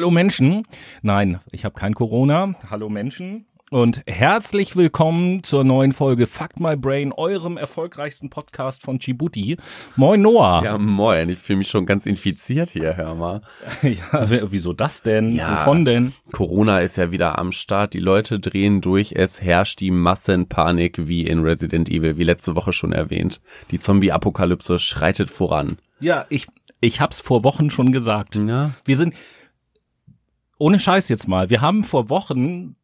Hallo Menschen. Nein, ich habe kein Corona. Hallo Menschen. Und herzlich willkommen zur neuen Folge Fuck My Brain, eurem erfolgreichsten Podcast von Djibouti. Moin Noah. Ja, moin. Ich fühle mich schon ganz infiziert hier, hör mal. ja, wieso das denn? Ja, Wovon denn? Corona ist ja wieder am Start. Die Leute drehen durch. Es herrscht die Massenpanik wie in Resident Evil, wie letzte Woche schon erwähnt. Die Zombie-Apokalypse schreitet voran. Ja, ich, ich hab's vor Wochen schon gesagt. Ja. Wir sind, ohne Scheiß jetzt mal, wir haben vor Wochen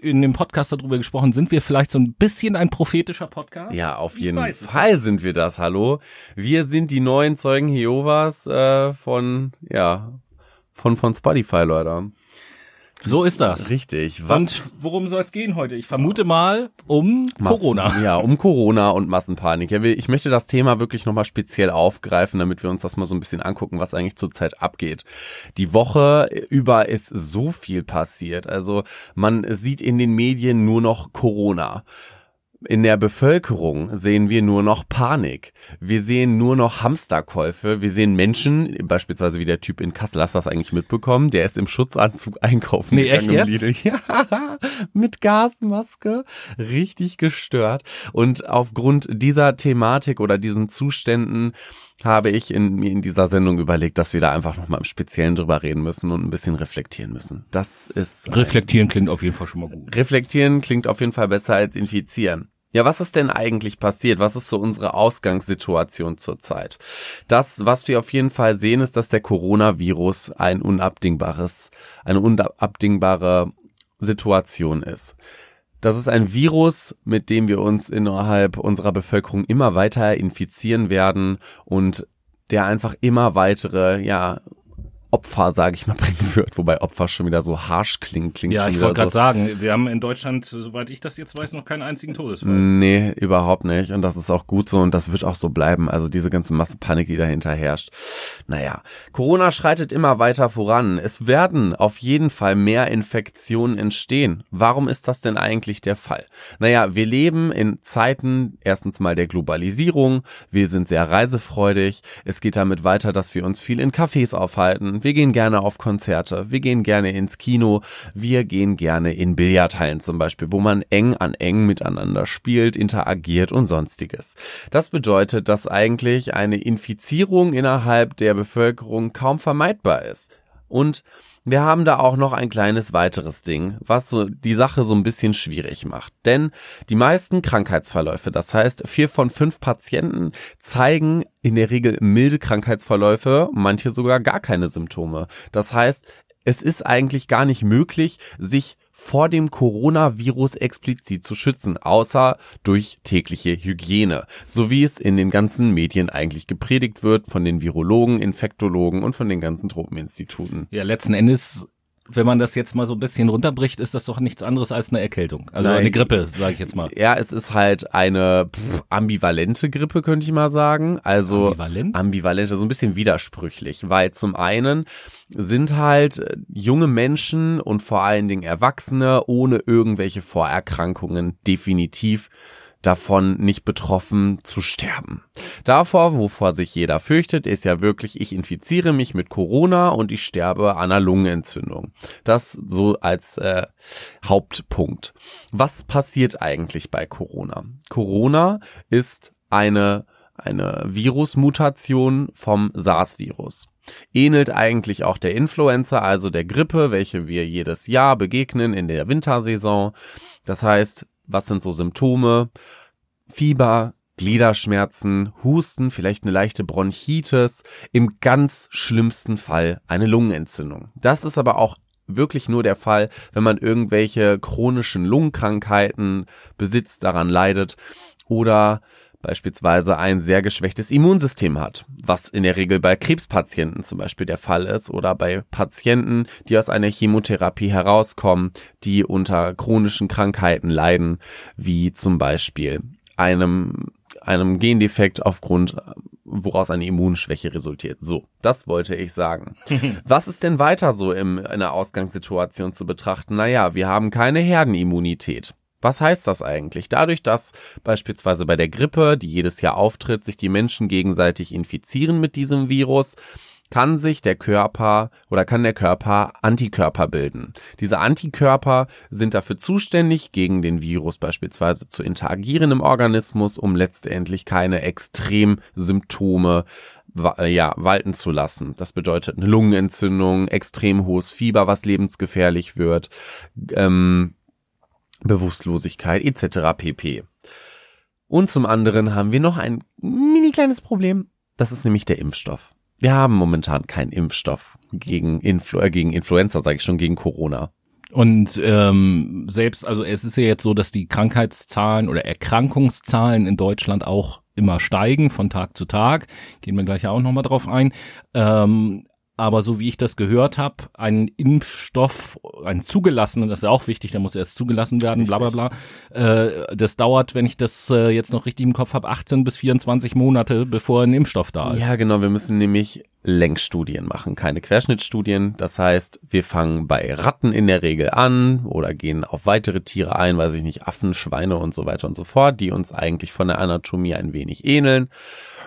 in dem Podcast darüber gesprochen, sind wir vielleicht so ein bisschen ein prophetischer Podcast? Ja, auf jeden Fall sind wir das, hallo. Wir sind die neuen Zeugen Jehovas äh, von, ja, von, von Spotify, Leute. So ist das. Richtig. Was Und worum soll es gehen heute? Ich vermute mal um Massen- Corona. Ja, um Corona und Massenpanik. Ich möchte das Thema wirklich nochmal speziell aufgreifen, damit wir uns das mal so ein bisschen angucken, was eigentlich zurzeit abgeht. Die Woche über ist so viel passiert. Also man sieht in den Medien nur noch Corona. In der Bevölkerung sehen wir nur noch Panik. Wir sehen nur noch Hamsterkäufe. Wir sehen Menschen, beispielsweise wie der Typ in Kassel, hast du das eigentlich mitbekommen? Der ist im Schutzanzug einkaufen. Nee, echt gegangen im jetzt? Ja, mit Gasmaske. Richtig gestört. Und aufgrund dieser Thematik oder diesen Zuständen habe ich in, mir in dieser Sendung überlegt, dass wir da einfach nochmal im Speziellen drüber reden müssen und ein bisschen reflektieren müssen. Das ist Reflektieren klingt auf jeden Fall schon mal gut. Reflektieren klingt auf jeden Fall besser als infizieren. Ja, was ist denn eigentlich passiert? Was ist so unsere Ausgangssituation zurzeit? Das, was wir auf jeden Fall sehen, ist, dass der Coronavirus ein unabdingbares, eine unabdingbare Situation ist. Das ist ein Virus, mit dem wir uns innerhalb unserer Bevölkerung immer weiter infizieren werden und der einfach immer weitere, ja, Opfer, sage ich mal, bringen wird, wobei Opfer schon wieder so harsch klingt, klingt Ja, ich wollte gerade so. sagen, wir haben in Deutschland, soweit ich das jetzt weiß, noch keinen einzigen Todesfall. Nee, überhaupt nicht. Und das ist auch gut so und das wird auch so bleiben. Also diese ganze Massenpanik, die dahinter herrscht. Naja, Corona schreitet immer weiter voran. Es werden auf jeden Fall mehr Infektionen entstehen. Warum ist das denn eigentlich der Fall? Naja, wir leben in Zeiten erstens mal der Globalisierung. Wir sind sehr reisefreudig. Es geht damit weiter, dass wir uns viel in Cafés aufhalten. Wir gehen gerne auf Konzerte. Wir gehen gerne ins Kino. Wir gehen gerne in Billardhallen zum Beispiel, wo man eng an eng miteinander spielt, interagiert und sonstiges. Das bedeutet, dass eigentlich eine Infizierung innerhalb der Bevölkerung kaum vermeidbar ist. Und wir haben da auch noch ein kleines weiteres Ding, was so die Sache so ein bisschen schwierig macht. Denn die meisten Krankheitsverläufe, das heißt vier von fünf Patienten, zeigen in der Regel milde Krankheitsverläufe, manche sogar gar keine Symptome. Das heißt, es ist eigentlich gar nicht möglich, sich vor dem Coronavirus explizit zu schützen, außer durch tägliche Hygiene, so wie es in den ganzen Medien eigentlich gepredigt wird von den Virologen, Infektologen und von den ganzen Tropeninstituten. Ja, letzten Endes, wenn man das jetzt mal so ein bisschen runterbricht, ist das doch nichts anderes als eine Erkältung. Also Nein. eine Grippe, sage ich jetzt mal. Ja, es ist halt eine pff, ambivalente Grippe, könnte ich mal sagen. Also Ambivalent? ambivalent, so ein bisschen widersprüchlich, weil zum einen sind halt äh, junge Menschen und vor allen Dingen Erwachsene ohne irgendwelche Vorerkrankungen definitiv davon nicht betroffen zu sterben. Davor, wovor sich jeder fürchtet, ist ja wirklich, ich infiziere mich mit Corona und ich sterbe an einer Lungenentzündung. Das so als äh, Hauptpunkt. Was passiert eigentlich bei Corona? Corona ist eine eine Virusmutation vom SARS-Virus. Ähnelt eigentlich auch der Influenza, also der Grippe, welche wir jedes Jahr begegnen in der Wintersaison. Das heißt, was sind so Symptome? Fieber, Gliederschmerzen, Husten, vielleicht eine leichte Bronchitis, im ganz schlimmsten Fall eine Lungenentzündung. Das ist aber auch wirklich nur der Fall, wenn man irgendwelche chronischen Lungenkrankheiten besitzt, daran leidet oder beispielsweise ein sehr geschwächtes Immunsystem hat, was in der Regel bei Krebspatienten zum Beispiel der Fall ist oder bei Patienten, die aus einer Chemotherapie herauskommen, die unter chronischen Krankheiten leiden, wie zum Beispiel einem einem Gendefekt aufgrund woraus eine Immunschwäche resultiert. So, das wollte ich sagen. Was ist denn weiter so im, in der Ausgangssituation zu betrachten? Naja, wir haben keine Herdenimmunität. Was heißt das eigentlich? Dadurch, dass beispielsweise bei der Grippe, die jedes Jahr auftritt, sich die Menschen gegenseitig infizieren mit diesem Virus, kann sich der Körper oder kann der Körper Antikörper bilden. Diese Antikörper sind dafür zuständig, gegen den Virus beispielsweise zu interagieren im Organismus, um letztendlich keine Extremsymptome ja, walten zu lassen. Das bedeutet eine Lungenentzündung, extrem hohes Fieber, was lebensgefährlich wird, ähm, Bewusstlosigkeit etc. pp. Und zum anderen haben wir noch ein mini kleines Problem. Das ist nämlich der Impfstoff. Wir haben momentan keinen Impfstoff gegen, Influ äh, gegen Influenza, sage ich schon, gegen Corona. Und ähm, selbst, also es ist ja jetzt so, dass die Krankheitszahlen oder Erkrankungszahlen in Deutschland auch immer steigen von Tag zu Tag. Gehen wir gleich auch nochmal drauf ein. Ähm, aber so wie ich das gehört habe, ein Impfstoff, ein zugelassenen, das ist ja auch wichtig, der muss erst zugelassen werden, richtig. bla bla bla. Äh, das dauert, wenn ich das äh, jetzt noch richtig im Kopf habe, 18 bis 24 Monate, bevor ein Impfstoff da ist. Ja, genau, wir müssen nämlich Längsstudien machen, keine Querschnittstudien. Das heißt, wir fangen bei Ratten in der Regel an oder gehen auf weitere Tiere ein, weiß ich nicht, Affen, Schweine und so weiter und so fort, die uns eigentlich von der Anatomie ein wenig ähneln,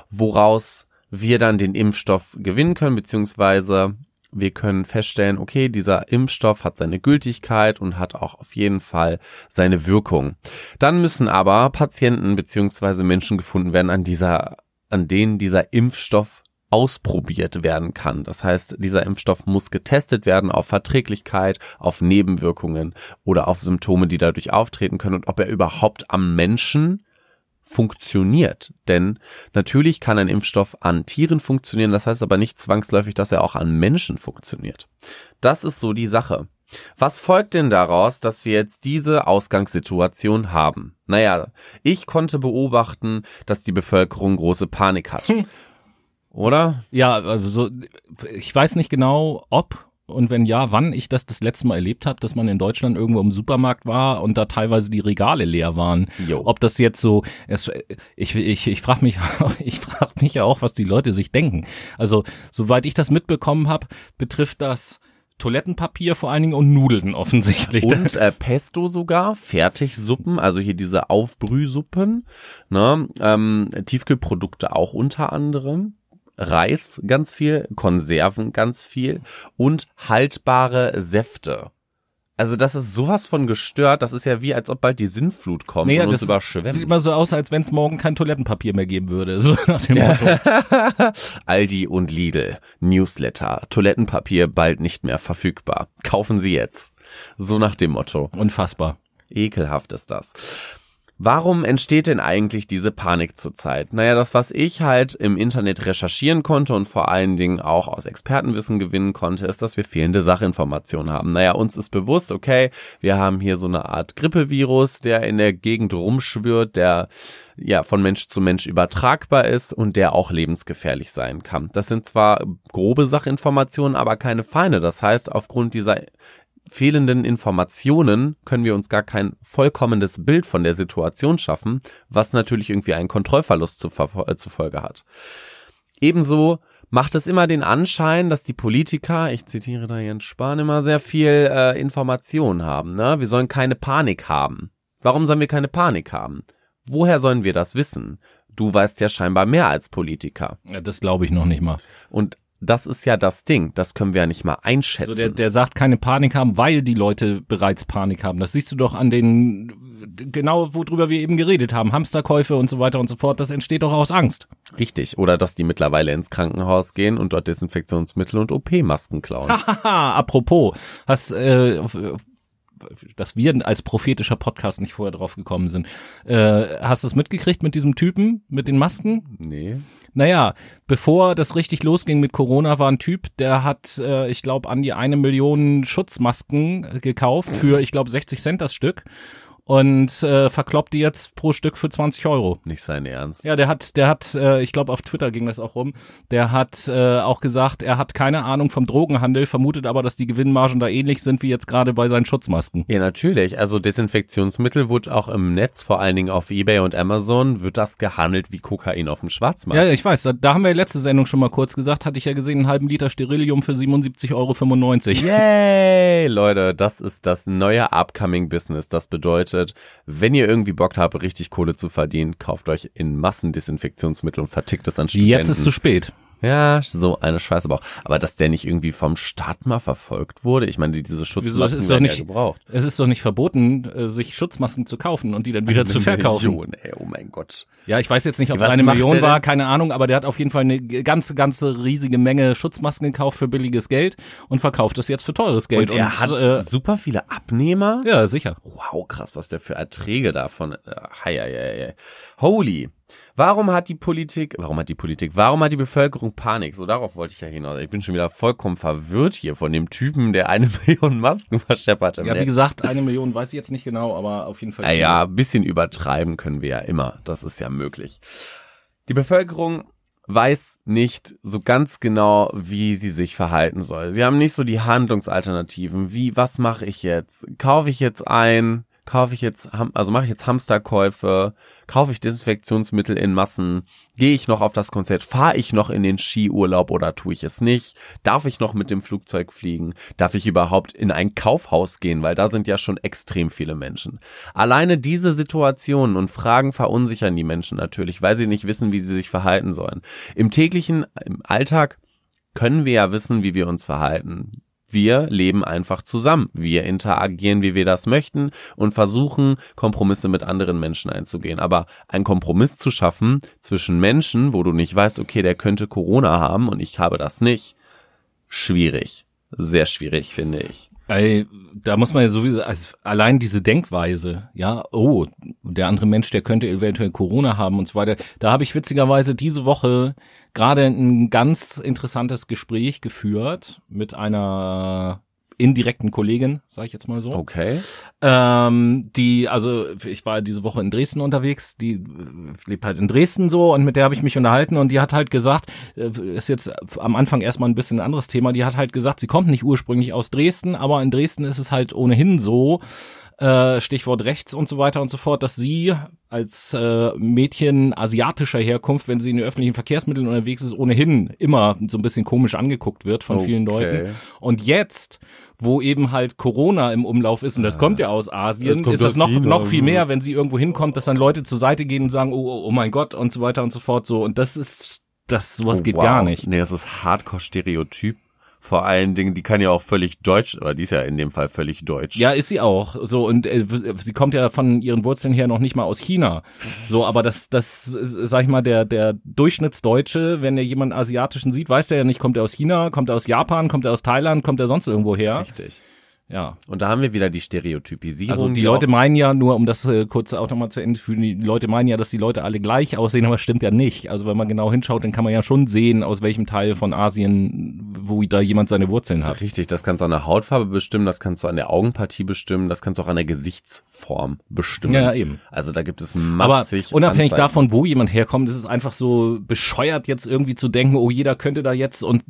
woraus wir dann den Impfstoff gewinnen können, beziehungsweise wir können feststellen, okay, dieser Impfstoff hat seine Gültigkeit und hat auch auf jeden Fall seine Wirkung. Dann müssen aber Patienten beziehungsweise Menschen gefunden werden, an dieser, an denen dieser Impfstoff ausprobiert werden kann. Das heißt, dieser Impfstoff muss getestet werden auf Verträglichkeit, auf Nebenwirkungen oder auf Symptome, die dadurch auftreten können und ob er überhaupt am Menschen funktioniert. Denn natürlich kann ein Impfstoff an Tieren funktionieren, das heißt aber nicht zwangsläufig, dass er auch an Menschen funktioniert. Das ist so die Sache. Was folgt denn daraus, dass wir jetzt diese Ausgangssituation haben? Naja, ich konnte beobachten, dass die Bevölkerung große Panik hat. Hm. Oder? Ja, also ich weiß nicht genau, ob und wenn ja, wann ich das das letzte Mal erlebt habe, dass man in Deutschland irgendwo im Supermarkt war und da teilweise die Regale leer waren. Jo. Ob das jetzt so, ich ich ich frage mich ich frage mich ja auch, was die Leute sich denken. Also soweit ich das mitbekommen habe, betrifft das Toilettenpapier vor allen Dingen und Nudeln offensichtlich. Und äh, Pesto sogar, Fertigsuppen, also hier diese Aufbrühsuppen, ne? ähm, Tiefkühlprodukte auch unter anderem. Reis ganz viel, Konserven ganz viel und haltbare Säfte. Also das ist sowas von gestört, das ist ja wie, als ob bald die Sinnflut kommt naja, und uns überschwemmt. Sieht immer so aus, als wenn es morgen kein Toilettenpapier mehr geben würde, so nach dem Motto. Aldi und Lidl, Newsletter, Toilettenpapier bald nicht mehr verfügbar. Kaufen Sie jetzt. So nach dem Motto. Unfassbar. Ekelhaft ist das. Warum entsteht denn eigentlich diese Panik zurzeit? Naja, das, was ich halt im Internet recherchieren konnte und vor allen Dingen auch aus Expertenwissen gewinnen konnte, ist, dass wir fehlende Sachinformationen haben. Naja, uns ist bewusst, okay, wir haben hier so eine Art Grippevirus, der in der Gegend rumschwirrt, der ja von Mensch zu Mensch übertragbar ist und der auch lebensgefährlich sein kann. Das sind zwar grobe Sachinformationen, aber keine feine. Das heißt, aufgrund dieser fehlenden Informationen können wir uns gar kein vollkommenes Bild von der Situation schaffen, was natürlich irgendwie einen Kontrollverlust zur, äh, zur Folge hat. Ebenso macht es immer den Anschein, dass die Politiker, ich zitiere da Jens Spahn, immer sehr viel äh, Information haben. Ne? Wir sollen keine Panik haben. Warum sollen wir keine Panik haben? Woher sollen wir das wissen? Du weißt ja scheinbar mehr als Politiker. Ja, das glaube ich noch nicht mal. Und das ist ja das Ding. Das können wir ja nicht mal einschätzen. Also der, der sagt keine Panik haben, weil die Leute bereits Panik haben. Das siehst du doch an den, genau worüber wir eben geredet haben. Hamsterkäufe und so weiter und so fort. Das entsteht doch aus Angst. Richtig. Oder dass die mittlerweile ins Krankenhaus gehen und dort Desinfektionsmittel und OP-Masken klauen. Hahaha, apropos. Hast, äh, dass wir als prophetischer Podcast nicht vorher drauf gekommen sind. Äh, hast du es mitgekriegt mit diesem Typen, mit den Masken? Nee. Naja, bevor das richtig losging mit Corona, war ein Typ, der hat, äh, ich glaube, an die eine Million Schutzmasken gekauft für, ich glaube, 60 Cent das Stück und äh, verkloppt die jetzt pro Stück für 20 Euro. Nicht sein Ernst. Ja, der hat, der hat, äh, ich glaube auf Twitter ging das auch rum, der hat äh, auch gesagt, er hat keine Ahnung vom Drogenhandel, vermutet aber, dass die Gewinnmargen da ähnlich sind wie jetzt gerade bei seinen Schutzmasken. Ja, natürlich. Also Desinfektionsmittel wird auch im Netz, vor allen Dingen auf Ebay und Amazon, wird das gehandelt wie Kokain auf dem Schwarzmarkt. Ja, ich weiß, da, da haben wir letzte Sendung schon mal kurz gesagt, hatte ich ja gesehen, einen halben Liter Sterilium für 77,95 Euro. Yay, Leute, das ist das neue Upcoming Business. Das bedeutet, bedeutet, wenn ihr irgendwie Bock habt, richtig Kohle zu verdienen, kauft euch in Massen Desinfektionsmittel und vertickt es an Studenten. Jetzt ist zu spät. Ja, so eine Scheiße aber auch. Aber dass der nicht irgendwie vom Staat mal verfolgt wurde, ich meine, diese Schutzmasken ist doch nicht- ja gebraucht. Es ist doch nicht verboten, äh, sich Schutzmasken zu kaufen und die dann wieder zu verkaufen. Million, ey, oh mein Gott. Ja, ich weiß jetzt nicht, ob es eine Million war, keine Ahnung, aber der hat auf jeden Fall eine ganze, ganze riesige Menge Schutzmasken gekauft für billiges Geld und verkauft das jetzt für teures Geld. Und er hat äh, super viele Abnehmer. ja, sicher. Wow, krass, was der für Erträge davon. Äh, hei, hei, hei. Holy. Warum hat die Politik, warum hat die Politik, warum hat die Bevölkerung Panik? So, darauf wollte ich ja hinaus. Ich bin schon wieder vollkommen verwirrt hier von dem Typen, der eine Million Masken verscheppert hat. Ja, wie gesagt, eine Million weiß ich jetzt nicht genau, aber auf jeden Fall. Ja, ja, ein bisschen übertreiben können wir ja immer. Das ist ja möglich. Die Bevölkerung weiß nicht so ganz genau, wie sie sich verhalten soll. Sie haben nicht so die Handlungsalternativen. Wie, was mache ich jetzt? Kaufe ich jetzt ein? Kaufe ich jetzt, also mache ich jetzt Hamsterkäufe? Kaufe ich Desinfektionsmittel in Massen? Gehe ich noch auf das Konzert? Fahre ich noch in den Skiurlaub oder tue ich es nicht? Darf ich noch mit dem Flugzeug fliegen? Darf ich überhaupt in ein Kaufhaus gehen? Weil da sind ja schon extrem viele Menschen. Alleine diese Situationen und Fragen verunsichern die Menschen natürlich, weil sie nicht wissen, wie sie sich verhalten sollen. Im täglichen, im Alltag können wir ja wissen, wie wir uns verhalten. Wir leben einfach zusammen. Wir interagieren, wie wir das möchten und versuchen, Kompromisse mit anderen Menschen einzugehen. Aber einen Kompromiss zu schaffen zwischen Menschen, wo du nicht weißt, okay, der könnte Corona haben und ich habe das nicht, schwierig. Sehr schwierig, finde ich. Ey, da muss man ja sowieso, also allein diese Denkweise, ja, oh, der andere Mensch, der könnte eventuell Corona haben und so weiter. Da habe ich witzigerweise diese Woche gerade ein ganz interessantes Gespräch geführt mit einer indirekten Kollegin, sage ich jetzt mal so. Okay. Ähm, die, also ich war diese Woche in Dresden unterwegs, die äh, lebt halt in Dresden so und mit der habe ich mich unterhalten und die hat halt gesagt, äh, ist jetzt am Anfang erstmal ein bisschen ein anderes Thema, die hat halt gesagt, sie kommt nicht ursprünglich aus Dresden, aber in Dresden ist es halt ohnehin so, äh, Stichwort rechts und so weiter und so fort, dass sie als äh, Mädchen asiatischer Herkunft, wenn sie in den öffentlichen Verkehrsmitteln unterwegs ist, ohnehin immer so ein bisschen komisch angeguckt wird von vielen Okay. Leuten. Und jetzt, wo eben halt Corona im Umlauf ist, und das kommt ja aus Asien, Das ist das noch, China. noch viel mehr, wenn sie irgendwo hinkommt, dass dann Leute zur Seite gehen und sagen, oh, oh, oh mein Gott und so weiter und so fort. So, und das ist, das, sowas geht Oh, Wow. gar nicht. Nee, das ist Hardcore-Stereotyp. Vor allen Dingen, die kann ja auch völlig deutsch, aber die ist ja in dem Fall völlig deutsch. Ja, ist sie auch. So und äh, sie kommt ja von ihren Wurzeln her noch nicht mal aus China. So, aber das, das, äh, sag ich mal, der der Durchschnittsdeutsche, wenn er jemanden asiatischen sieht, weiß der ja nicht, kommt er aus China, kommt er aus Japan, kommt er aus Thailand, kommt er sonst irgendwo her. Richtig. Ja. Und da haben wir wieder die Stereotypisierung. Also die Leute meinen ja, nur um das äh, kurz auch nochmal zu Ende zu führen, die Leute meinen ja, dass die Leute alle gleich aussehen, aber stimmt ja nicht. Also wenn man genau hinschaut, dann kann man ja schon sehen, aus welchem Teil von Asien, wo da jemand seine Wurzeln hat. Richtig, das kannst du an der Hautfarbe bestimmen, das kannst du an der Augenpartie bestimmen, das kannst du auch an der Gesichtsform bestimmen. Ja, eben. Also da gibt es Aber massig unabhängig Anzeichen. davon, wo jemand herkommt, ist es einfach so bescheuert, jetzt irgendwie zu denken, oh, jeder könnte da jetzt und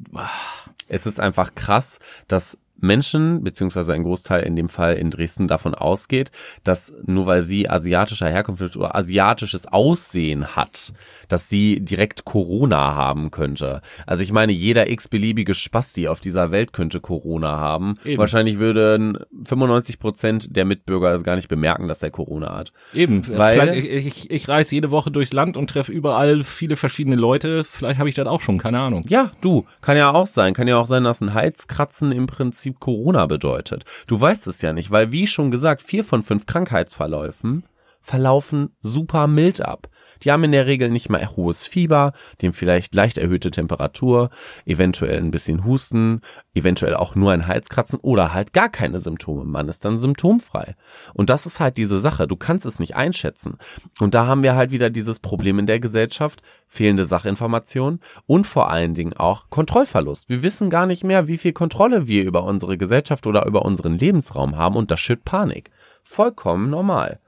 Es ist einfach krass, dass Menschen, beziehungsweise ein Großteil in dem Fall in Dresden davon ausgeht, dass nur weil sie asiatischer Herkunft oder asiatisches Aussehen hat, dass sie direkt Corona haben könnte. Also ich meine, jeder x-beliebige Spasti auf dieser Welt könnte Corona haben. Eben. Wahrscheinlich würden 95 Prozent der Mitbürger es gar nicht bemerken, dass er Corona hat. eben, Weil- vielleicht, ich, ich, ich reise jede Woche durchs Land und treffe überall viele verschiedene Leute, vielleicht habe ich das auch schon, keine Ahnung. Ja, du, kann ja auch sein. Kann ja auch sein, dass ein Halskratzen im Prinzip Corona bedeutet. Du weißt es ja nicht, weil wie schon gesagt, vier von fünf Krankheitsverläufen verlaufen super mild ab. Die haben in der Regel nicht mal hohes Fieber, haben vielleicht leicht erhöhte Temperatur, eventuell ein bisschen Husten, eventuell auch nur ein Halskratzen oder halt gar keine Symptome. Man ist dann symptomfrei. Und das ist halt diese Sache. Du kannst es nicht einschätzen. Und da haben wir halt wieder dieses Problem in der Gesellschaft, fehlende Sachinformation und vor allen Dingen auch Kontrollverlust. Wir wissen gar nicht mehr, wie viel Kontrolle wir über unsere Gesellschaft oder über unseren Lebensraum haben und das schürt Panik. Vollkommen normal.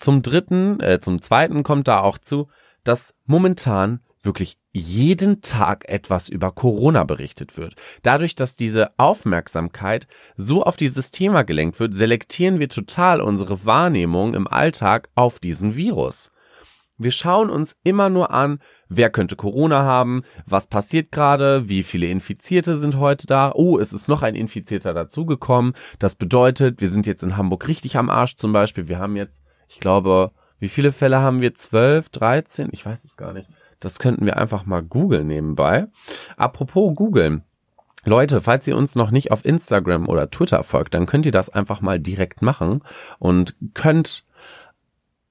Zum dritten, äh, zum zweiten kommt da auch zu, dass momentan wirklich jeden Tag etwas über Corona berichtet wird. Dadurch, dass diese Aufmerksamkeit so auf dieses Thema gelenkt wird, selektieren wir total unsere Wahrnehmung im Alltag auf diesen Virus. Wir schauen uns immer nur an, wer könnte Corona haben, was passiert gerade, wie viele Infizierte sind heute da. Oh, es ist noch ein Infizierter dazugekommen. Das bedeutet, wir sind jetzt in Hamburg richtig am Arsch zum Beispiel. Wir haben jetzt, ich glaube, wie viele Fälle haben wir? 12, 13? Ich weiß es gar nicht. Das könnten wir einfach mal googeln nebenbei. Apropos googeln. Leute, falls ihr uns noch nicht auf Instagram oder Twitter folgt, dann könnt ihr das einfach mal direkt machen und könnt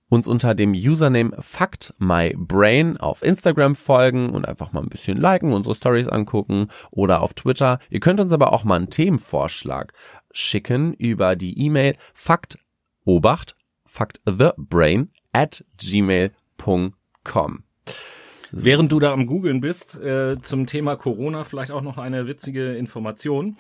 uns unter dem Username FactMyBrain auf Instagram folgen und einfach mal ein bisschen liken, unsere Stories angucken oder auf Twitter. Ihr könnt uns aber auch mal einen Themenvorschlag schicken über die E-Mail factobacht, factthebrain at gmail.com. Während du da am Googeln bist, äh, zum Thema Corona vielleicht auch noch eine witzige Information.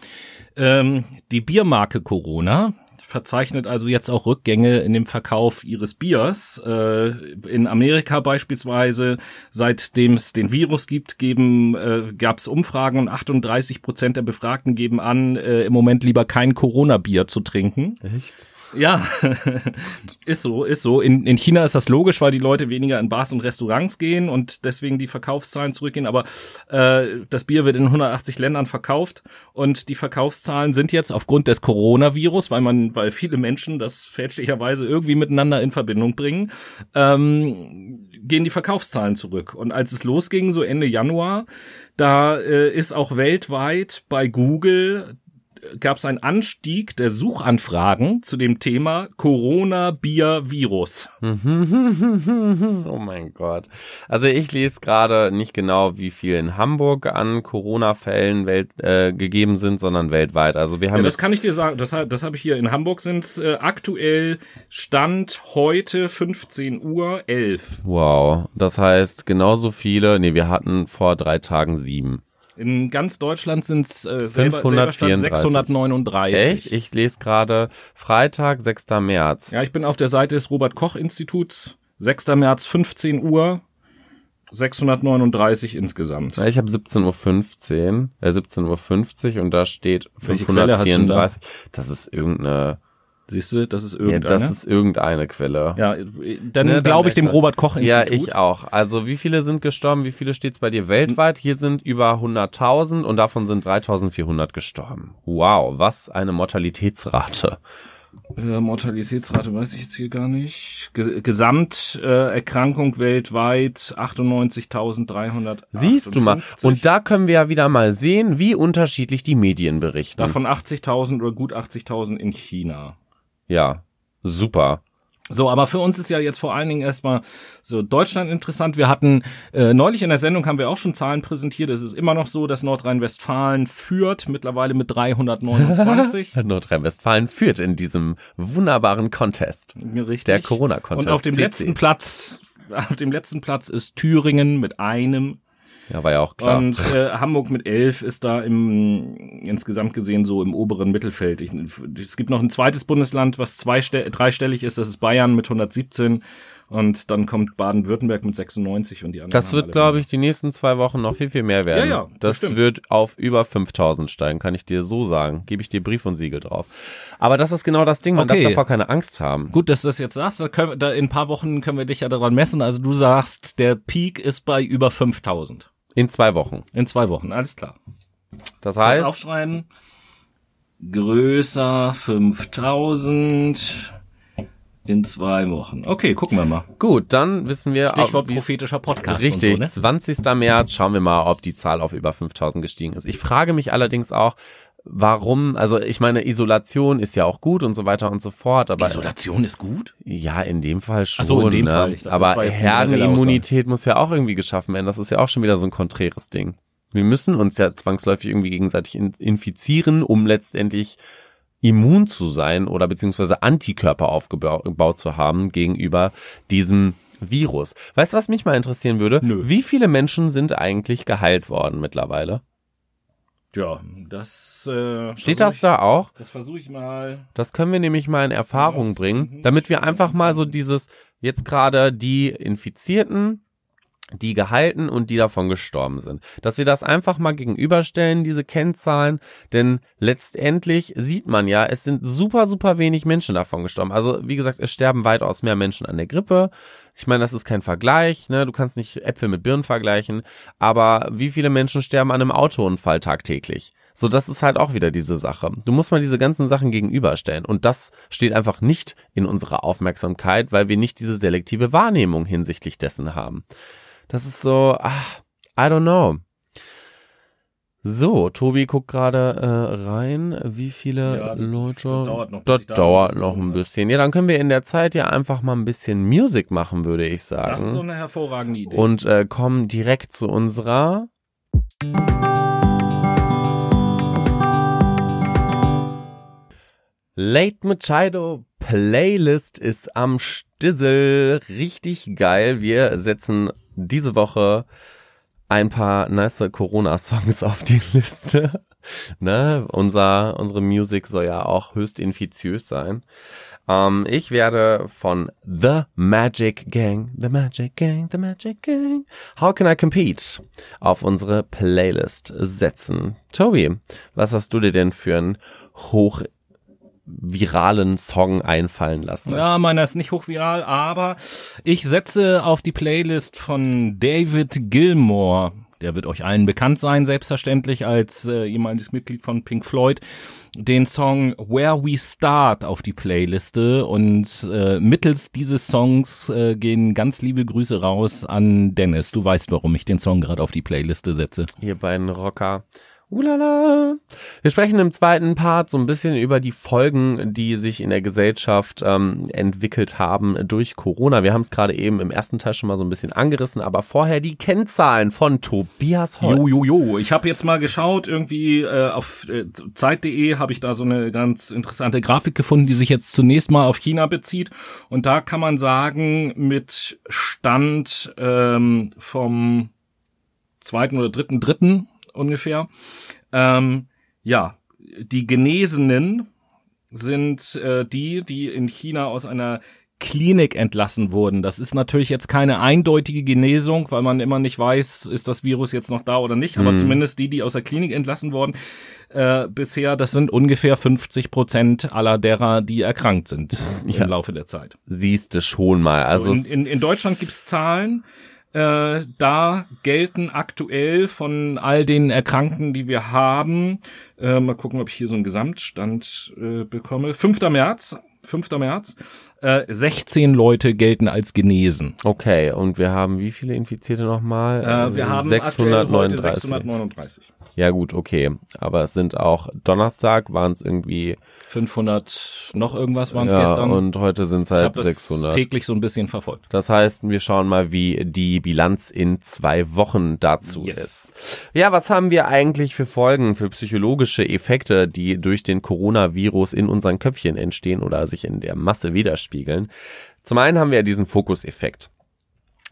Ähm, die Biermarke Corona verzeichnet also jetzt auch Rückgänge in dem Verkauf ihres Biers. Äh, in Amerika beispielsweise, seitdem es den Virus gibt, geben äh, gab es Umfragen und 38 Prozent der Befragten geben an, äh, im Moment lieber kein Corona-Bier zu trinken. Echt? Ja, ist so, ist so. In, in China ist das logisch, weil die Leute weniger in Bars und Restaurants gehen und deswegen die Verkaufszahlen zurückgehen. Aber äh, das Bier wird in 180 Ländern verkauft und die Verkaufszahlen sind jetzt aufgrund des Coronavirus, weil man, weil viele Menschen das fälschlicherweise irgendwie miteinander in Verbindung bringen, ähm, gehen die Verkaufszahlen zurück. Und als es losging, so Ende Januar, da äh, ist auch weltweit bei Google gab es einen Anstieg der Suchanfragen zu dem Thema Corona-Bier-Virus. oh mein Gott. Also ich lese gerade nicht genau, wie viel in Hamburg an Corona-Fällen äh, gegeben sind, sondern weltweit. Also wir haben ja, das kann ich dir sagen. Das, das habe ich hier in Hamburg sind äh, aktuell Stand heute 15 Uhr 11. Wow. Das heißt genauso viele. Nee, wir hatten vor drei Tagen sieben. In ganz Deutschland sind es äh, selber, selber 639. Echt? Ich lese gerade Freitag, 6. März. Ja, ich bin auf der Seite des Robert Koch Instituts. 6. März, 15 Uhr. 639 insgesamt. Ja, ich habe 17.15 Uhr, äh, 17.50 Uhr und da steht 534. Da? Das ist irgendeine Siehst du, das ist irgendeine. Ja, das ist irgendeine Quelle. Ja, dann ne, glaube ich dem Robert Koch Institut. Ja, ich auch. Also wie viele sind gestorben? Wie viele steht's bei dir weltweit? Hier sind über 100.000 und davon sind 3.400 gestorben. Wow, was eine Mortalitätsrate. Äh, Mortalitätsrate weiß ich jetzt hier gar nicht. Ge Gesamterkrankung äh, weltweit 98.300. Siehst du mal. Und da können wir ja wieder mal sehen, wie unterschiedlich die Medien berichten. Davon 80.000 oder gut 80.000 in China. Ja, super. So, aber für uns ist ja jetzt vor allen Dingen erstmal so Deutschland interessant. Wir hatten äh, neulich in der Sendung haben wir auch schon Zahlen präsentiert. Es ist immer noch so, dass Nordrhein-Westfalen führt mittlerweile mit 329. Nordrhein-Westfalen führt in diesem wunderbaren Contest. Richtig. Der Corona-Contest. Und auf dem CC. letzten Platz, auf dem letzten Platz ist Thüringen mit einem ja, war ja auch klar. Und äh, Hamburg mit elf ist da im insgesamt gesehen so im oberen Mittelfeld. Ich, es gibt noch ein zweites Bundesland, was zwei, dreistellig ist, das ist Bayern mit 117 und dann kommt Baden-Württemberg mit 96 und die anderen. Das wird, glaube ich, die nächsten zwei Wochen noch viel, viel mehr werden. Ja, ja. Das bestimmt. wird auf über 5000 steigen, kann ich dir so sagen. Gebe ich dir Brief und Siegel drauf. Aber das ist genau das Ding, man okay. darf davor keine Angst haben. Gut, dass du das jetzt sagst. Da können, da in ein paar Wochen können wir dich ja daran messen. Also du sagst, der Peak ist bei über 5000. In zwei Wochen. In zwei Wochen, alles klar. Das heißt. aufschreiben. Größer 5000 in zwei Wochen. Okay, gucken wir mal. Gut, dann wissen wir. Stichwort prophetischer Podcast. Richtig, so, ne? 20. März schauen wir mal, ob die Zahl auf über 5000 gestiegen ist. Ich frage mich allerdings auch, warum, also ich meine, Isolation ist ja auch gut und so weiter und so fort, aber. Isolation ist gut? Ja, in dem Fall schon. Ach so, in dem ne? Fall. Dachte, aber Herdenimmunität muss ja auch irgendwie geschaffen werden. Das ist ja auch schon wieder so ein konträres Ding. Wir müssen uns ja zwangsläufig irgendwie gegenseitig infizieren, um letztendlich immun zu sein oder beziehungsweise Antikörper aufgebaut zu haben gegenüber diesem Virus. Weißt du, was mich mal interessieren würde? Nö. Wie viele Menschen sind eigentlich geheilt worden mittlerweile? Ja, das äh, steht das ich, da auch. Das versuche ich mal. Das können wir nämlich mal in Erfahrung bringen, damit wir einfach mal so dieses jetzt gerade die Infizierten die gehalten und die davon gestorben sind. Dass wir das einfach mal gegenüberstellen, diese Kennzahlen, denn letztendlich sieht man ja, es sind super, super wenig Menschen davon gestorben. Also wie gesagt, es sterben weitaus mehr Menschen an der Grippe. Ich meine, das ist kein Vergleich, ne? Du kannst nicht Äpfel mit Birnen vergleichen, aber wie viele Menschen sterben an einem Autounfall tagtäglich? So, das ist halt auch wieder diese Sache. Du musst mal diese ganzen Sachen gegenüberstellen. Und das steht einfach nicht in unserer Aufmerksamkeit, weil wir nicht diese selektive Wahrnehmung hinsichtlich dessen haben. Das ist so, ach, I don't know. So, Tobi guckt gerade äh, rein, wie viele Ja, das- Leute. das dauert noch, Das da dauert noch ein bisschen. Ja, dann können wir in der Zeit ja einfach mal ein bisschen Musik machen, würde ich Das ist so sagen. eine hervorragende Idee. Und äh, kommen direkt zu unserer Late Machado Playlist ist am Stissel. Richtig geil. Wir setzen diese Woche ein paar nice Corona-Songs auf die Liste. Ne? Unser, unsere Musik soll ja auch höchst infiziös sein. Ähm, ich werde von The Magic Gang, The Magic Gang, The Magic Gang, How Can I Compete auf unsere Playlist setzen. Tobi, was hast du dir denn für einen hochviralen Song einfallen lassen? Ja, meiner ist nicht hochviral, aber ich setze auf die Playlist von David Gilmore. Der wird euch allen bekannt sein, selbstverständlich als äh, ehemaliges Mitglied von Pink Floyd. Den Song Where We Start auf die Playliste und äh, mittels dieses Songs äh, gehen ganz liebe Grüße raus an Dennis. Du weißt, warum ich den Song gerade auf die Playliste setze. Ihr beiden Rocker. Ulala. Wir sprechen im zweiten Part so ein bisschen über die Folgen, die sich in der Gesellschaft ähm, entwickelt haben durch Corona. Wir haben es gerade eben im ersten Teil schon mal so ein bisschen angerissen, aber vorher die Kennzahlen von Tobias Holz. Jo, jo, jo. Ich habe jetzt mal geschaut, irgendwie äh, auf äh, Zeit.de habe ich da so eine ganz interessante Grafik gefunden, die sich jetzt zunächst mal auf China bezieht. Und da kann man sagen, mit Stand ähm, vom zweiten oder dritten, dritten ungefähr, ähm, ja, die Genesenen sind äh, die, die in China aus einer Klinik entlassen wurden. Das ist natürlich jetzt keine eindeutige Genesung, weil man immer nicht weiß, ist das Virus jetzt noch da oder nicht. Aber Mhm. zumindest die, die aus der Klinik entlassen wurden, äh, bisher, das sind ungefähr 50 Prozent aller derer, die erkrankt sind Ja. im Laufe der Zeit. Siehst du schon mal. Also So, in, es- in, in Deutschland gibt's Zahlen. Äh, da gelten aktuell von all den Erkrankten, die wir haben, äh, mal gucken, ob ich hier so einen Gesamtstand äh, bekomme. 5. März, 5. März, äh, 16 Leute gelten als genesen. okay, und wir haben wie viele Infizierte nochmal? Äh, wir haben aktuell heute 639. 639. Ja gut, okay. Aber es sind auch Donnerstag waren es irgendwie 500 noch irgendwas waren es ja, gestern. und heute sind es ich halt habe das 600. täglich so ein bisschen verfolgt. Das heißt, wir schauen mal, wie die Bilanz in zwei Wochen dazu Yes. ist. Ja, was haben wir eigentlich für Folgen, für psychologische Effekte, die durch den Coronavirus in unseren Köpfchen entstehen oder sich in der Masse widerspiegeln? Zum einen haben wir ja diesen Fokuseffekt.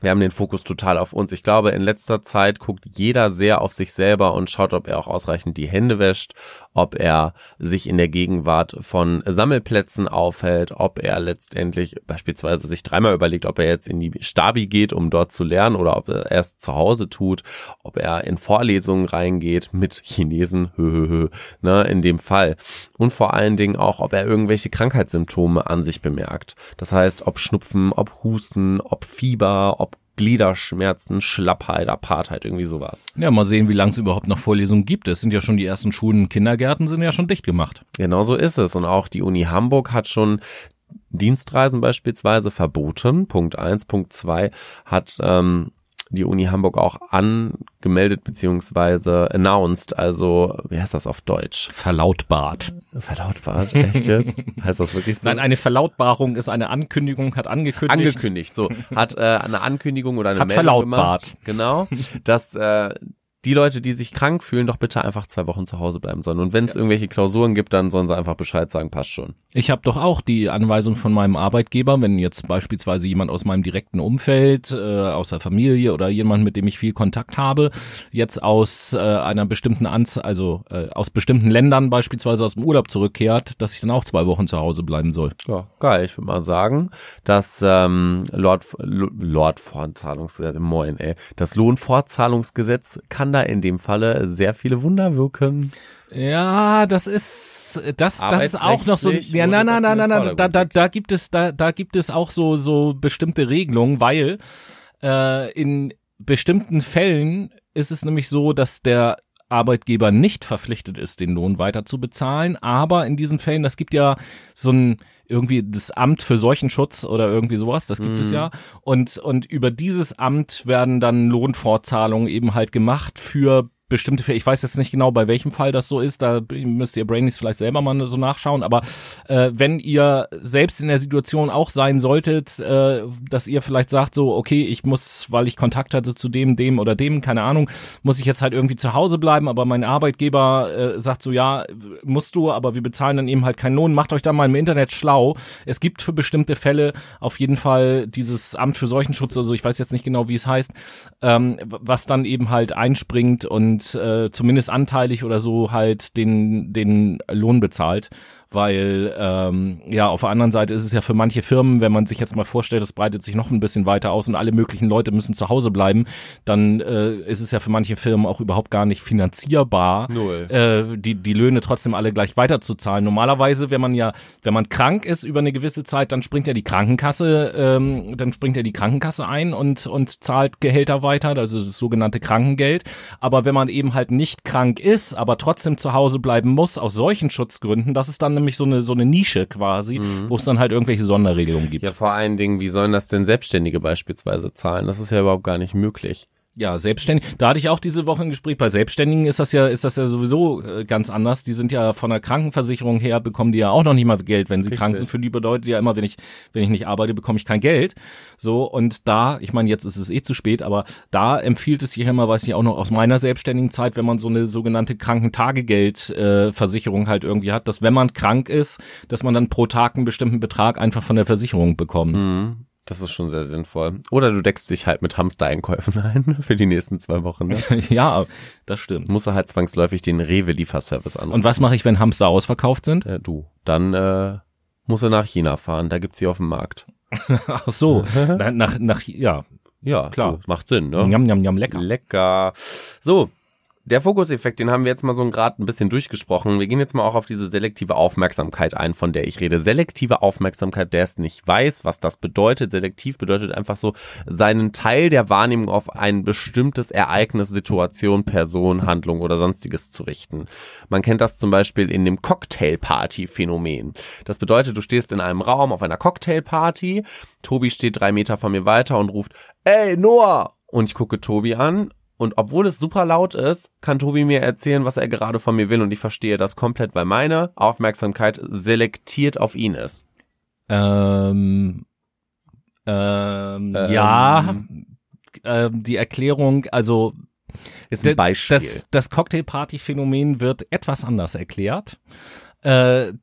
Wir haben den Fokus total auf uns. Ich glaube, in letzter Zeit guckt jeder sehr auf sich selber und schaut, ob er auch ausreichend die Hände wäscht, ob er sich in der Gegenwart von Sammelplätzen aufhält, ob er letztendlich beispielsweise sich dreimal überlegt, ob er jetzt in die Stabi geht, um dort zu lernen oder ob er erst zu Hause tut, ob er in Vorlesungen reingeht mit Chinesen, hö, hö, hö, ne, in dem Fall. Und vor allen Dingen auch, ob er irgendwelche Krankheitssymptome an sich bemerkt. Das heißt, ob Schnupfen, ob Husten, ob Fieber, ob Gliederschmerzen, Schlappheit, Apartheid, irgendwie sowas. Ja, mal sehen, wie lange es überhaupt noch Vorlesungen gibt. Es sind ja schon die ersten Schulen und Kindergärten sind ja schon dicht gemacht. Genau so ist es. Und auch die Uni Hamburg hat schon Dienstreisen beispielsweise verboten. Punkt eins, Punkt zwei hat ähm, die Uni Hamburg auch angemeldet beziehungsweise announced, also wie heißt das auf Deutsch? Verlautbart. Verlautbart, echt jetzt? heißt das wirklich so? Nein, eine Verlautbarung ist eine Ankündigung, hat angekündigt. angekündigt, so hat äh, eine Ankündigung oder eine Hat Meldung verlautbart. gemacht, genau, dass äh, die Leute, die sich krank fühlen, doch bitte einfach zwei Wochen zu Hause bleiben sollen. Und wenn es irgendwelche Klausuren gibt, dann sollen sie einfach Bescheid sagen, passt schon. Ich habe doch auch die Anweisung von meinem Arbeitgeber, wenn jetzt beispielsweise jemand aus meinem direkten Umfeld, äh, aus der Familie oder jemand, mit dem ich viel Kontakt habe, jetzt aus äh, einer bestimmten Anzahl, also äh, aus bestimmten Ländern beispielsweise aus dem Urlaub zurückkehrt, dass ich dann auch zwei Wochen zu Hause bleiben soll. Ja, geil. Ich würde mal sagen, dass ähm, Lord, Lord Fortzahlungsgesetz, moin, ey, das Lohnfortzahlungsgesetz kann da in dem Falle sehr viele Wunder wirken. Ja, das ist das das ist auch noch so ja nein nein nein nein nein da, da da gibt es da da gibt es auch so so bestimmte Regelungen, weil äh, in bestimmten Fällen ist es nämlich so, dass der Arbeitgeber nicht verpflichtet ist, den Lohn weiter zu bezahlen, aber in diesen Fällen, das gibt ja so ein irgendwie das Amt für Seuchenschutz oder irgendwie sowas, das gibt es ja. Und, und über dieses Amt werden dann Lohnfortzahlungen eben halt gemacht für bestimmte Fälle. Ich weiß jetzt nicht genau, bei welchem Fall das so ist. Da müsst ihr Brainies vielleicht selber mal so nachschauen. Aber äh, wenn ihr selbst in der Situation auch sein solltet, äh, dass ihr vielleicht sagt so, okay, ich muss, weil ich Kontakt hatte zu dem, dem oder dem, keine Ahnung, muss ich jetzt halt irgendwie zu Hause bleiben. Aber mein Arbeitgeber äh, sagt so, ja, musst du, aber wir bezahlen dann eben halt keinen Lohn. Macht euch da mal im Internet schlau. Es gibt für bestimmte Fälle auf jeden Fall dieses Amt für Seuchenschutz, also ich weiß jetzt nicht genau, wie es heißt, ähm, was dann eben halt einspringt und äh, zumindest anteilig oder so halt den, den Lohn bezahlt weil ähm, ja auf der anderen Seite ist es ja für manche Firmen, wenn man sich jetzt mal vorstellt, das breitet sich noch ein bisschen weiter aus und alle möglichen Leute müssen zu Hause bleiben, dann äh, ist es ja für manche Firmen auch überhaupt gar nicht finanzierbar, Null. äh, die die Löhne trotzdem alle gleich weiterzuzahlen. Normalerweise, wenn man ja, wenn man krank ist über eine gewisse Zeit, dann springt ja die Krankenkasse, ähm, dann springt ja die Krankenkasse ein und und zahlt Gehälter weiter, also das sogenannte Krankengeld. Aber wenn man eben halt nicht krank ist, aber trotzdem zu Hause bleiben muss aus solchen Schutzgründen, das ist dann nämlich so eine so eine Nische quasi, wo es dann halt irgendwelche Sonderregelungen gibt. Ja, vor allen Dingen, wie sollen das denn Selbstständige beispielsweise zahlen? Das ist ja überhaupt gar nicht möglich. Ja, selbstständig. Da hatte ich auch diese Woche ein Gespräch. Bei Selbstständigen ist das ja, ist das ja sowieso äh, ganz anders. Die sind ja von der Krankenversicherung her, bekommen die ja auch noch nicht mal Geld, wenn sie Richtig. krank sind. Für die bedeutet ja immer, wenn ich, wenn ich nicht arbeite, bekomme ich kein Geld. So, und da, ich meine, jetzt ist es eh zu spät, aber da empfiehlt es sich ja immer, weiß ich auch noch aus meiner selbstständigen Zeit, wenn man so eine sogenannte Krankentagegeldversicherung äh, Versicherung halt irgendwie hat, dass wenn man krank ist, dass man dann pro Tag einen bestimmten Betrag einfach von der Versicherung bekommt. Mhm. Das ist schon sehr sinnvoll. Oder du deckst dich halt mit Hamster-Einkäufen ein für die nächsten zwei Wochen. Ne? ja, das stimmt. Musst du halt zwangsläufig den Rewe-Lieferservice an. Und was mache ich, wenn Hamster ausverkauft sind? äh, du, dann äh, musst du nach China fahren. Da gibt's sie auf dem Markt. Ach so, nach, nach, nach ja, Ja, Klar. Du, macht Sinn, ne? Njam, njam, njam, lecker. Lecker. So. Der Fokuseffekt, den haben wir jetzt mal so gerade ein bisschen durchgesprochen. Wir gehen jetzt mal auch auf diese selektive Aufmerksamkeit ein, von der ich rede. Selektive Aufmerksamkeit, der es nicht weiß, was das bedeutet. Selektiv bedeutet einfach so, seinen Teil der Wahrnehmung auf ein bestimmtes Ereignis, Situation, Person, Handlung oder sonstiges zu richten. Man kennt das zum Beispiel in dem Cocktailparty-Phänomen. Das bedeutet, du stehst in einem Raum auf einer Cocktailparty, Tobi steht drei Meter von mir weiter und ruft, ey Noah! Und ich gucke Tobi an und obwohl es super laut ist, kann Tobi mir erzählen, was er gerade von mir will und ich verstehe das komplett, weil meine Aufmerksamkeit selektiert auf ihn ist. Ähm, ähm, Ähm. ja, ähm, die Erklärung, also Ist ein Beispiel. das, das Cocktailparty-Phänomen wird etwas anders erklärt. Äh,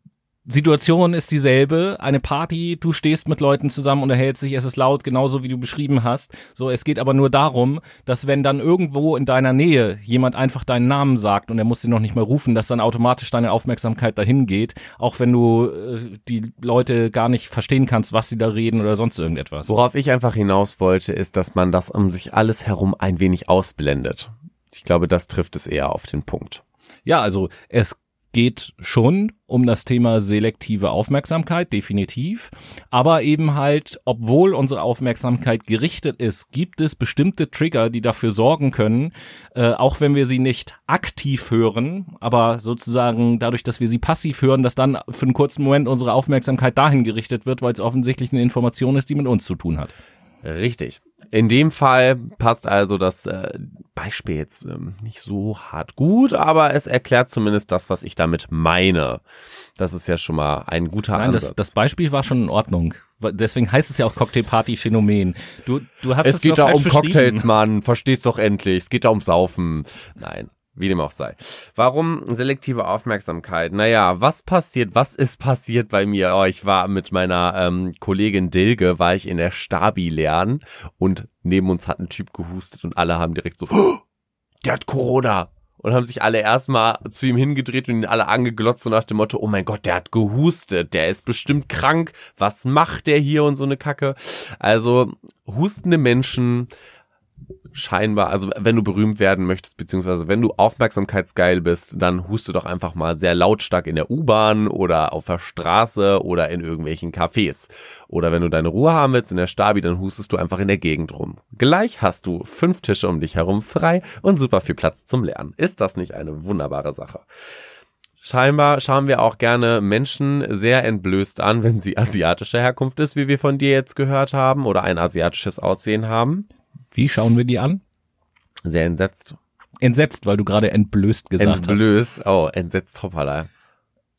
Situation ist dieselbe, eine Party, du stehst mit Leuten zusammen, unterhältst dich, es ist laut, genauso wie du beschrieben hast. So, es geht aber nur darum, dass wenn dann irgendwo in deiner Nähe jemand einfach deinen Namen sagt und er muss den noch nicht mal rufen, dass dann automatisch deine Aufmerksamkeit dahin geht, auch wenn du äh, die Leute gar nicht verstehen kannst, was sie da reden oder sonst irgendetwas. Worauf ich einfach hinaus wollte, ist, dass man das um sich alles herum ein wenig ausblendet. Ich glaube, das trifft es eher auf den Punkt. Ja, also es geht schon um das Thema selektive Aufmerksamkeit, definitiv. Aber eben halt, obwohl unsere Aufmerksamkeit gerichtet ist, gibt es bestimmte Trigger, die dafür sorgen können, äh, auch wenn wir sie nicht aktiv hören, aber sozusagen dadurch, dass wir sie passiv hören, dass dann für einen kurzen Moment unsere Aufmerksamkeit dahin gerichtet wird, weil es offensichtlich eine Information ist, die mit uns zu tun hat. Richtig. In dem Fall passt also das äh, Beispiel jetzt ähm, nicht so hart gut, aber es erklärt zumindest das, was ich damit meine. Das ist ja schon mal ein guter Nein, Ansatz. das, das Beispiel war schon in Ordnung. Deswegen heißt es ja auch Cocktailparty-Phänomen. Du, du hast es geht nur da um. Cocktails, Mann. Verstehst doch endlich. Es geht da um Saufen. Nein. Wie dem auch sei. Warum selektive Aufmerksamkeit? Naja, was passiert, was ist passiert bei mir? Oh, ich war mit meiner ähm, Kollegin Dilge, war ich in der Stabi lernen und neben uns hat ein Typ gehustet und alle haben direkt so, "Oh, der hat Corona. Und haben sich alle erstmal zu ihm hingedreht und ihn alle angeglotzt so nach dem Motto, oh mein Gott, der hat gehustet, der ist bestimmt krank, was macht der hier und so eine Kacke. Also hustende Menschen scheinbar, also wenn du berühmt werden möchtest, beziehungsweise wenn du aufmerksamkeitsgeil bist, dann huste doch einfach mal sehr lautstark in der U-Bahn oder auf der Straße oder in irgendwelchen Cafés. Oder wenn du deine Ruhe haben willst in der Stabi, dann hustest du einfach in der Gegend rum. Gleich hast du fünf Tische um dich herum frei und super viel Platz zum Lernen. Ist das nicht eine wunderbare Sache? Scheinbar schauen wir auch gerne Menschen sehr entblößt an, wenn sie asiatischer Herkunft ist, wie wir von dir jetzt gehört haben, oder ein asiatisches Aussehen haben. Wie schauen wir die an? Sehr entsetzt. Entsetzt, weil du gerade entblößt gesagt entblößt. hast. Oh, entsetzt, hoppala.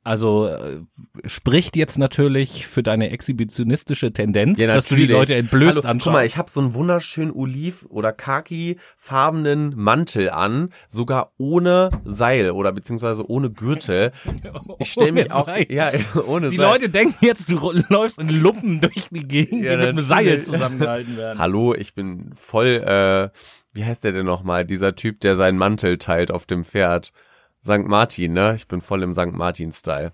Also äh, spricht jetzt natürlich für deine exhibitionistische Tendenz, ja, dass du die Leute entblößt Hallo, anschaust. Guck mal, ich habe so einen wunderschönen oliv- oder khaki-farbenen Mantel an, sogar ohne Seil oder beziehungsweise ohne Gürtel. Ich stelle mich auch Seil. ja ohne Die Seil. Leute denken jetzt, du läufst in Lumpen durch die Gegend, ja, die mit einem Seil zusammengehalten werden. Hallo, ich bin voll. Äh, wie heißt der denn nochmal? Dieser Typ, der seinen Mantel teilt auf dem Pferd. St. Martin, ne? Ich bin voll im St. Martin-Style.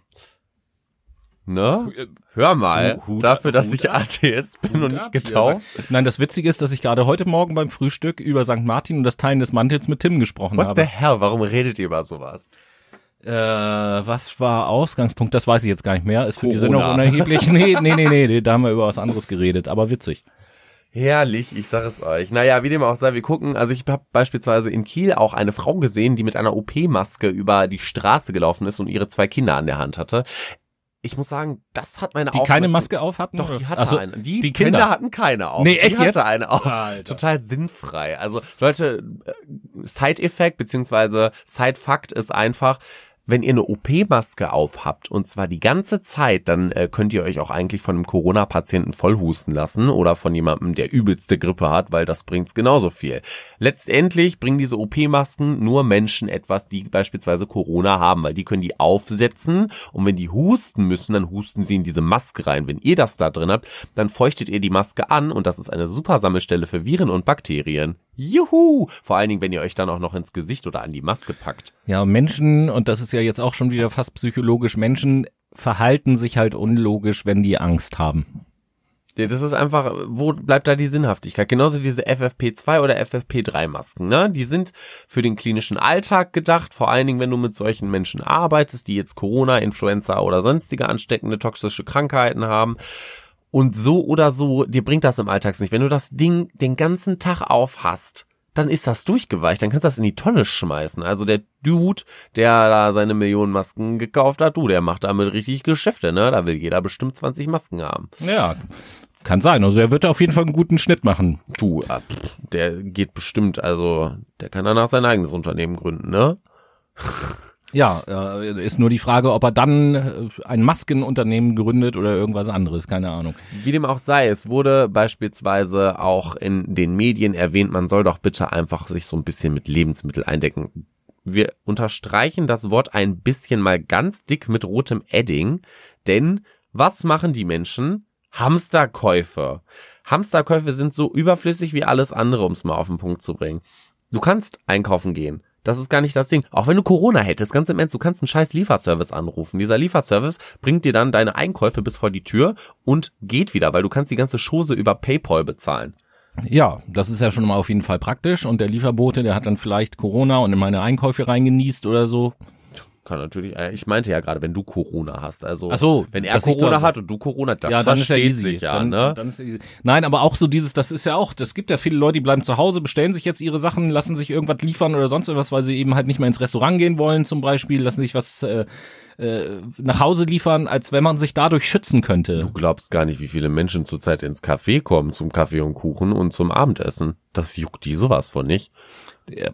Ne? Hör mal, Hut, dafür, dass Hut ich Atheist bin und nicht getauft. Nein, das Witzige ist, dass ich gerade heute Morgen beim Frühstück über St. Martin und das Teilen des Mantels mit Tim gesprochen What habe. What the hell? Warum redet ihr über sowas? Äh, was war Ausgangspunkt? Das weiß ich jetzt gar nicht mehr. Ist für Corona. die Sendung unerheblich. Nee, nee, nee, nee, da haben wir über was anderes geredet, aber witzig. Herrlich, ich sag es euch. Naja, wie dem auch sei, wir gucken, also ich habe beispielsweise in Kiel auch eine Frau gesehen, die mit einer OP-Maske über die Straße gelaufen ist und ihre zwei Kinder an der Hand hatte. Ich muss sagen, das hat meine Die keine Maske auf hatten? Doch, die hatte also, eine. Die, die Kinder. Kinder. hatten keine auf. Nee, echt die hatte jetzt? eine auf. Alter. Total sinnfrei. Also Leute, äh, Side-Effekt beziehungsweise Side-Fakt ist einfach, wenn ihr eine OP-Maske aufhabt und zwar die ganze Zeit, dann äh, könnt ihr euch auch eigentlich von einem Corona-Patienten vollhusten lassen oder von jemandem, der übelste Grippe hat, weil das bringt's genauso viel. Letztendlich bringen diese OP-Masken nur Menschen etwas, die beispielsweise Corona haben, weil die können die aufsetzen und wenn die husten müssen, dann husten sie in diese Maske rein. Wenn ihr das da drin habt, dann feuchtet ihr die Maske an und das ist eine super Sammelstelle für Viren und Bakterien. Juhu! Vor allen Dingen, wenn ihr euch dann auch noch ins Gesicht oder an die Maske packt. Ja, Menschen, und das ist ja jetzt auch schon wieder fast psychologisch, Menschen verhalten sich halt unlogisch, wenn die Angst haben. Ja, das ist einfach, wo bleibt da die Sinnhaftigkeit? Genauso diese FFP2 oder FFP3 Masken, ne? Die sind für den klinischen Alltag gedacht, vor allen Dingen, wenn du mit solchen Menschen arbeitest, die jetzt Corona, Influenza oder sonstige ansteckende toxische Krankheiten haben. Und so oder so, dir bringt das im Alltag nicht. Wenn du das Ding den ganzen Tag auf hast, dann ist das durchgeweicht, dann kannst du das in die Tonne schmeißen. Also der Dude, der da seine Millionen Masken gekauft hat, du, der macht damit richtig Geschäfte, ne? Da will jeder bestimmt 20 Masken haben. Ja, kann sein. Also er wird auf jeden Fall einen guten Schnitt machen. Du, der geht bestimmt, also der kann danach sein eigenes Unternehmen gründen, ne? Ja, äh, ist nur die Frage, ob er dann äh, ein Maskenunternehmen gründet oder irgendwas anderes, keine Ahnung. Wie dem auch sei, es wurde beispielsweise auch in den Medien erwähnt, man soll doch bitte einfach sich so ein bisschen mit Lebensmittel eindecken. Wir unterstreichen das Wort ein bisschen mal ganz dick mit rotem Edding, denn was machen die Menschen? Hamsterkäufe. Hamsterkäufe sind so überflüssig wie alles andere, um es mal auf den Punkt zu bringen. Du kannst einkaufen gehen. Das ist gar nicht das Ding. Auch wenn du Corona hättest, ganz im Ernst, du kannst einen scheiß Lieferservice anrufen. Dieser Lieferservice bringt dir dann deine Einkäufe bis vor die Tür und geht wieder, weil du kannst die ganze Chose über PayPal bezahlen. Ja, das ist ja schon mal auf jeden Fall praktisch und der Lieferbote, der hat dann vielleicht Corona und in meine Einkäufe reingenießt oder so. Kann natürlich, äh, ich meinte ja gerade, wenn du Corona hast, also Ach so, wenn er Corona hat und du Corona, das ja, dann ist ja easy. sich ja, dann, ne? Dann ist easy. Nein, aber auch so dieses, das ist ja auch, das gibt ja viele Leute, die bleiben zu Hause, bestellen sich jetzt ihre Sachen, lassen sich irgendwas liefern oder sonst irgendwas, weil sie eben halt nicht mehr ins Restaurant gehen wollen zum Beispiel, lassen sich was äh, äh, nach Hause liefern, als wenn man sich dadurch schützen könnte. Du glaubst gar nicht, wie viele Menschen zurzeit ins Café kommen zum Kaffee und Kuchen und zum Abendessen. Das juckt die sowas von nicht. Ja,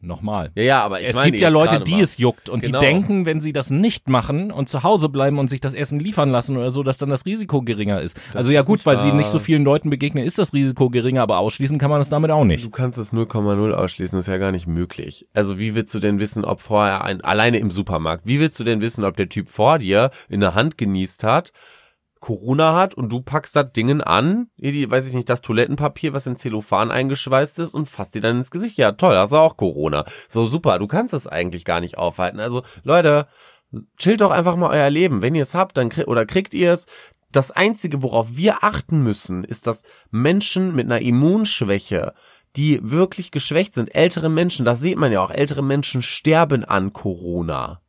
Nochmal. Ja, ja, aber ich es meine gibt ja Leute, die mal. es juckt und genau. die denken, wenn sie das nicht machen und zu Hause bleiben und sich das Essen liefern lassen oder so, dass dann das Risiko geringer ist. Das also ja gut, weil wahr. sie nicht so vielen Leuten begegnen, ist das Risiko geringer, aber ausschließen kann man es damit auch nicht. Du kannst es 0,0 ausschließen, das ist ja gar nicht möglich. Also wie willst du denn wissen, ob vorher ein alleine im Supermarkt, wie willst du denn wissen, ob der Typ vor dir in der Hand genießt hat? Corona hat und du packst das Dingen an, die, weiß ich nicht, das Toilettenpapier, was in Zellophan eingeschweißt ist und fasst dir dann ins Gesicht. Ja, toll, hast du auch Corona. So super, du kannst es eigentlich gar nicht aufhalten. Also, Leute, chillt doch einfach mal euer Leben. Wenn ihr es habt, dann krieg oder kriegt ihr es. Das einzige, worauf wir achten müssen, ist, dass Menschen mit einer Immunschwäche, die wirklich geschwächt sind, ältere Menschen, das sieht man ja auch, ältere Menschen sterben an Corona.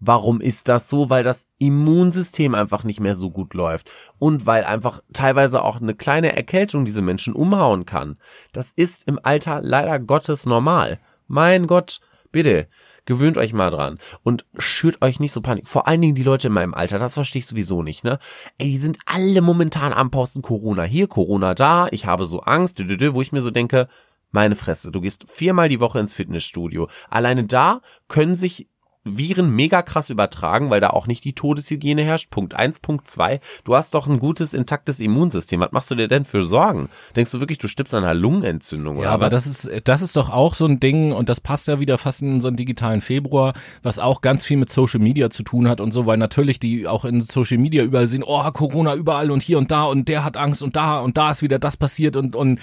Warum ist das so? Weil das Immunsystem einfach nicht mehr so gut läuft und weil einfach teilweise auch eine kleine Erkältung diese Menschen umhauen kann. Das ist im Alter leider Gottes normal. Mein Gott, bitte. gewöhnt euch mal dran und schürt euch nicht so Panik. Vor allen Dingen die Leute in meinem Alter, das verstehe ich sowieso nicht, ne? Ey, die sind alle momentan am Posten Corona hier, Corona da, ich habe so Angst, wo ich mir so denke, meine Fresse, du gehst viermal die Woche ins Fitnessstudio. Alleine da können sich Viren mega krass übertragen, weil da auch nicht die Todeshygiene herrscht. Punkt eins, Punkt zwei. Du hast doch ein gutes, intaktes Immunsystem. Was machst du dir denn für Sorgen? Denkst du wirklich, du stirbst an einer Lungenentzündung ja, oder aber was? das ist, das ist doch auch so ein Ding und das passt ja wieder fast in so einen digitalen Februar, was auch ganz viel mit Social Media zu tun hat und so, weil natürlich die auch in Social Media überall sehen, oh, Corona überall und hier und da und der hat Angst und da und da ist wieder das passiert und, und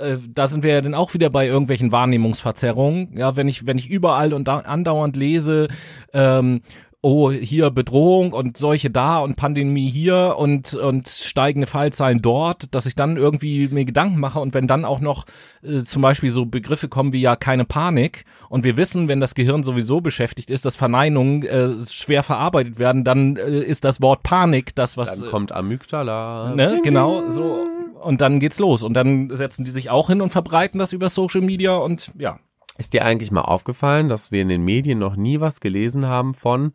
äh, da sind wir ja dann auch wieder bei irgendwelchen Wahrnehmungsverzerrungen. Ja, wenn ich, wenn ich überall und da, andauernd lese, ähm, oh, hier Bedrohung und solche da und Pandemie hier und, und steigende Fallzahlen dort, dass ich dann irgendwie mir Gedanken mache und wenn dann auch noch äh, zum Beispiel so Begriffe kommen wie ja keine Panik und wir wissen, wenn das Gehirn sowieso beschäftigt ist, dass Verneinungen äh, schwer verarbeitet werden, dann äh, ist das Wort Panik das, was... Dann kommt Amygdala. Äh, ne, genau, so und dann geht's los und dann setzen die sich auch hin und verbreiten das über Social Media und ja. Ist dir eigentlich mal aufgefallen, dass wir in den Medien noch nie was gelesen haben von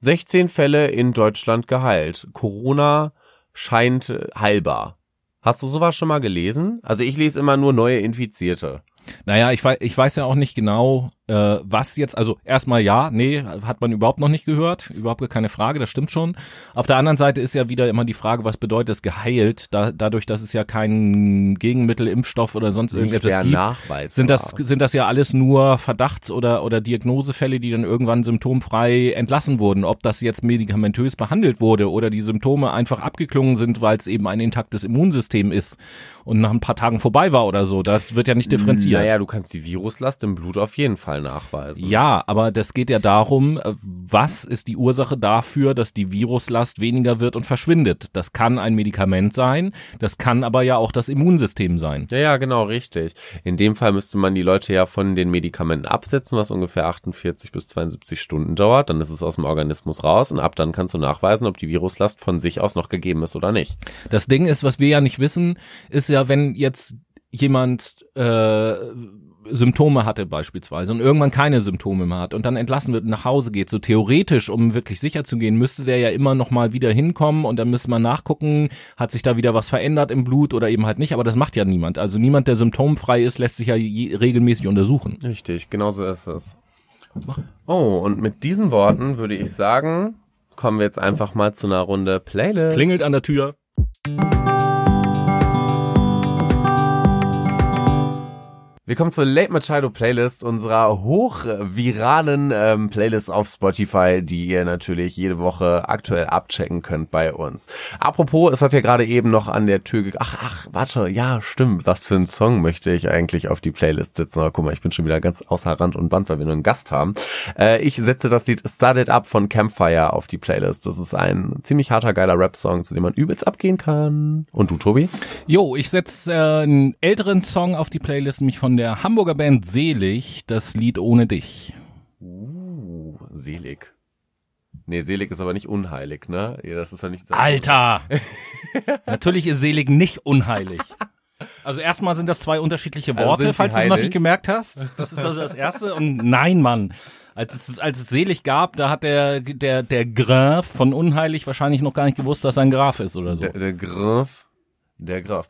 16 Fälle in Deutschland geheilt. Corona scheint äh, heilbar. Hast du sowas schon mal gelesen? Also ich lese immer nur neue Infizierte. Naja, ich weiß, ich weiß ja auch nicht genau, äh, was jetzt, also erstmal ja, nee, hat man überhaupt noch nicht gehört, überhaupt keine Frage, das stimmt schon. Auf der anderen Seite ist ja wieder immer die Frage, was bedeutet es geheilt, da, dadurch, dass es ja kein Gegenmittel, Impfstoff oder sonst irgendetwas gibt, Nachweis sind das, sind das ja alles nur Verdachts- oder, oder Diagnosefälle, die dann irgendwann symptomfrei entlassen wurden. Ob das jetzt medikamentös behandelt wurde oder die Symptome einfach abgeklungen sind, weil es eben ein intaktes Immunsystem ist und nach ein paar Tagen vorbei war oder so, das wird ja nicht differenziert. Naja, du kannst die Viruslast im Blut auf jeden Fall nachweisen. Ja, aber das geht ja darum, äh, was ist die Ursache dafür, dass die Viruslast weniger wird und verschwindet. Das kann ein Medikament sein, das kann aber ja auch das Immunsystem sein. Ja, ja, genau, richtig. In dem Fall müsste man die Leute ja von den Medikamenten absetzen, was ungefähr 48 bis 72 Stunden dauert. Dann ist es aus dem Organismus raus und ab dann kannst du nachweisen, ob die Viruslast von sich aus noch gegeben ist oder nicht. Das Ding ist, was wir ja nicht wissen, ist ja, wenn jetzt jemand äh, Symptome hatte beispielsweise und irgendwann keine Symptome mehr hat und dann entlassen wird und nach Hause geht, so theoretisch, um wirklich sicher zu gehen, müsste der ja immer noch mal wieder hinkommen und dann müsste man nachgucken, hat sich da wieder was verändert im Blut oder eben halt nicht, aber das macht ja niemand. Also niemand, der symptomfrei ist, lässt sich ja regelmäßig untersuchen. Richtig, genau so ist es. Oh, und mit diesen Worten würde ich sagen, kommen wir jetzt einfach mal zu einer Runde Playlist. Es klingelt an der Tür. Wir kommen zur Late Machado Playlist, unserer hochviralen ähm, Playlist auf Spotify, die ihr natürlich jede Woche aktuell abchecken könnt bei uns. Apropos, es hat ja gerade eben noch an der Tür ge Ach, ach, warte, ja, stimmt. Was für ein Song möchte ich eigentlich auf die Playlist setzen? Aber guck mal, ich bin schon wieder ganz außer Rand und Band, weil wir nur einen Gast haben. Äh, ich setze das Lied Started Up von Campfire auf die Playlist. Das ist ein ziemlich harter, geiler Rap-Song, zu dem man übelst abgehen kann. Und du, Tobi? Jo, ich setze äh, einen älteren Song auf die Playlist, nämlich von der Hamburger Band Selig, das Lied Ohne dich. Uh, selig. Nee, selig ist aber nicht unheilig, ne? Das ist ja nicht. Alter! Natürlich ist selig nicht unheilig. Also erstmal sind das zwei unterschiedliche Also Worte, sie falls du es noch nicht gemerkt hast. Das ist also das erste. Und nein, Mann. Als es, als es selig gab, da hat der, der, der Graf von unheilig wahrscheinlich noch gar nicht gewusst, dass er ein Graf ist oder so. Der, der Graf. Der Graf.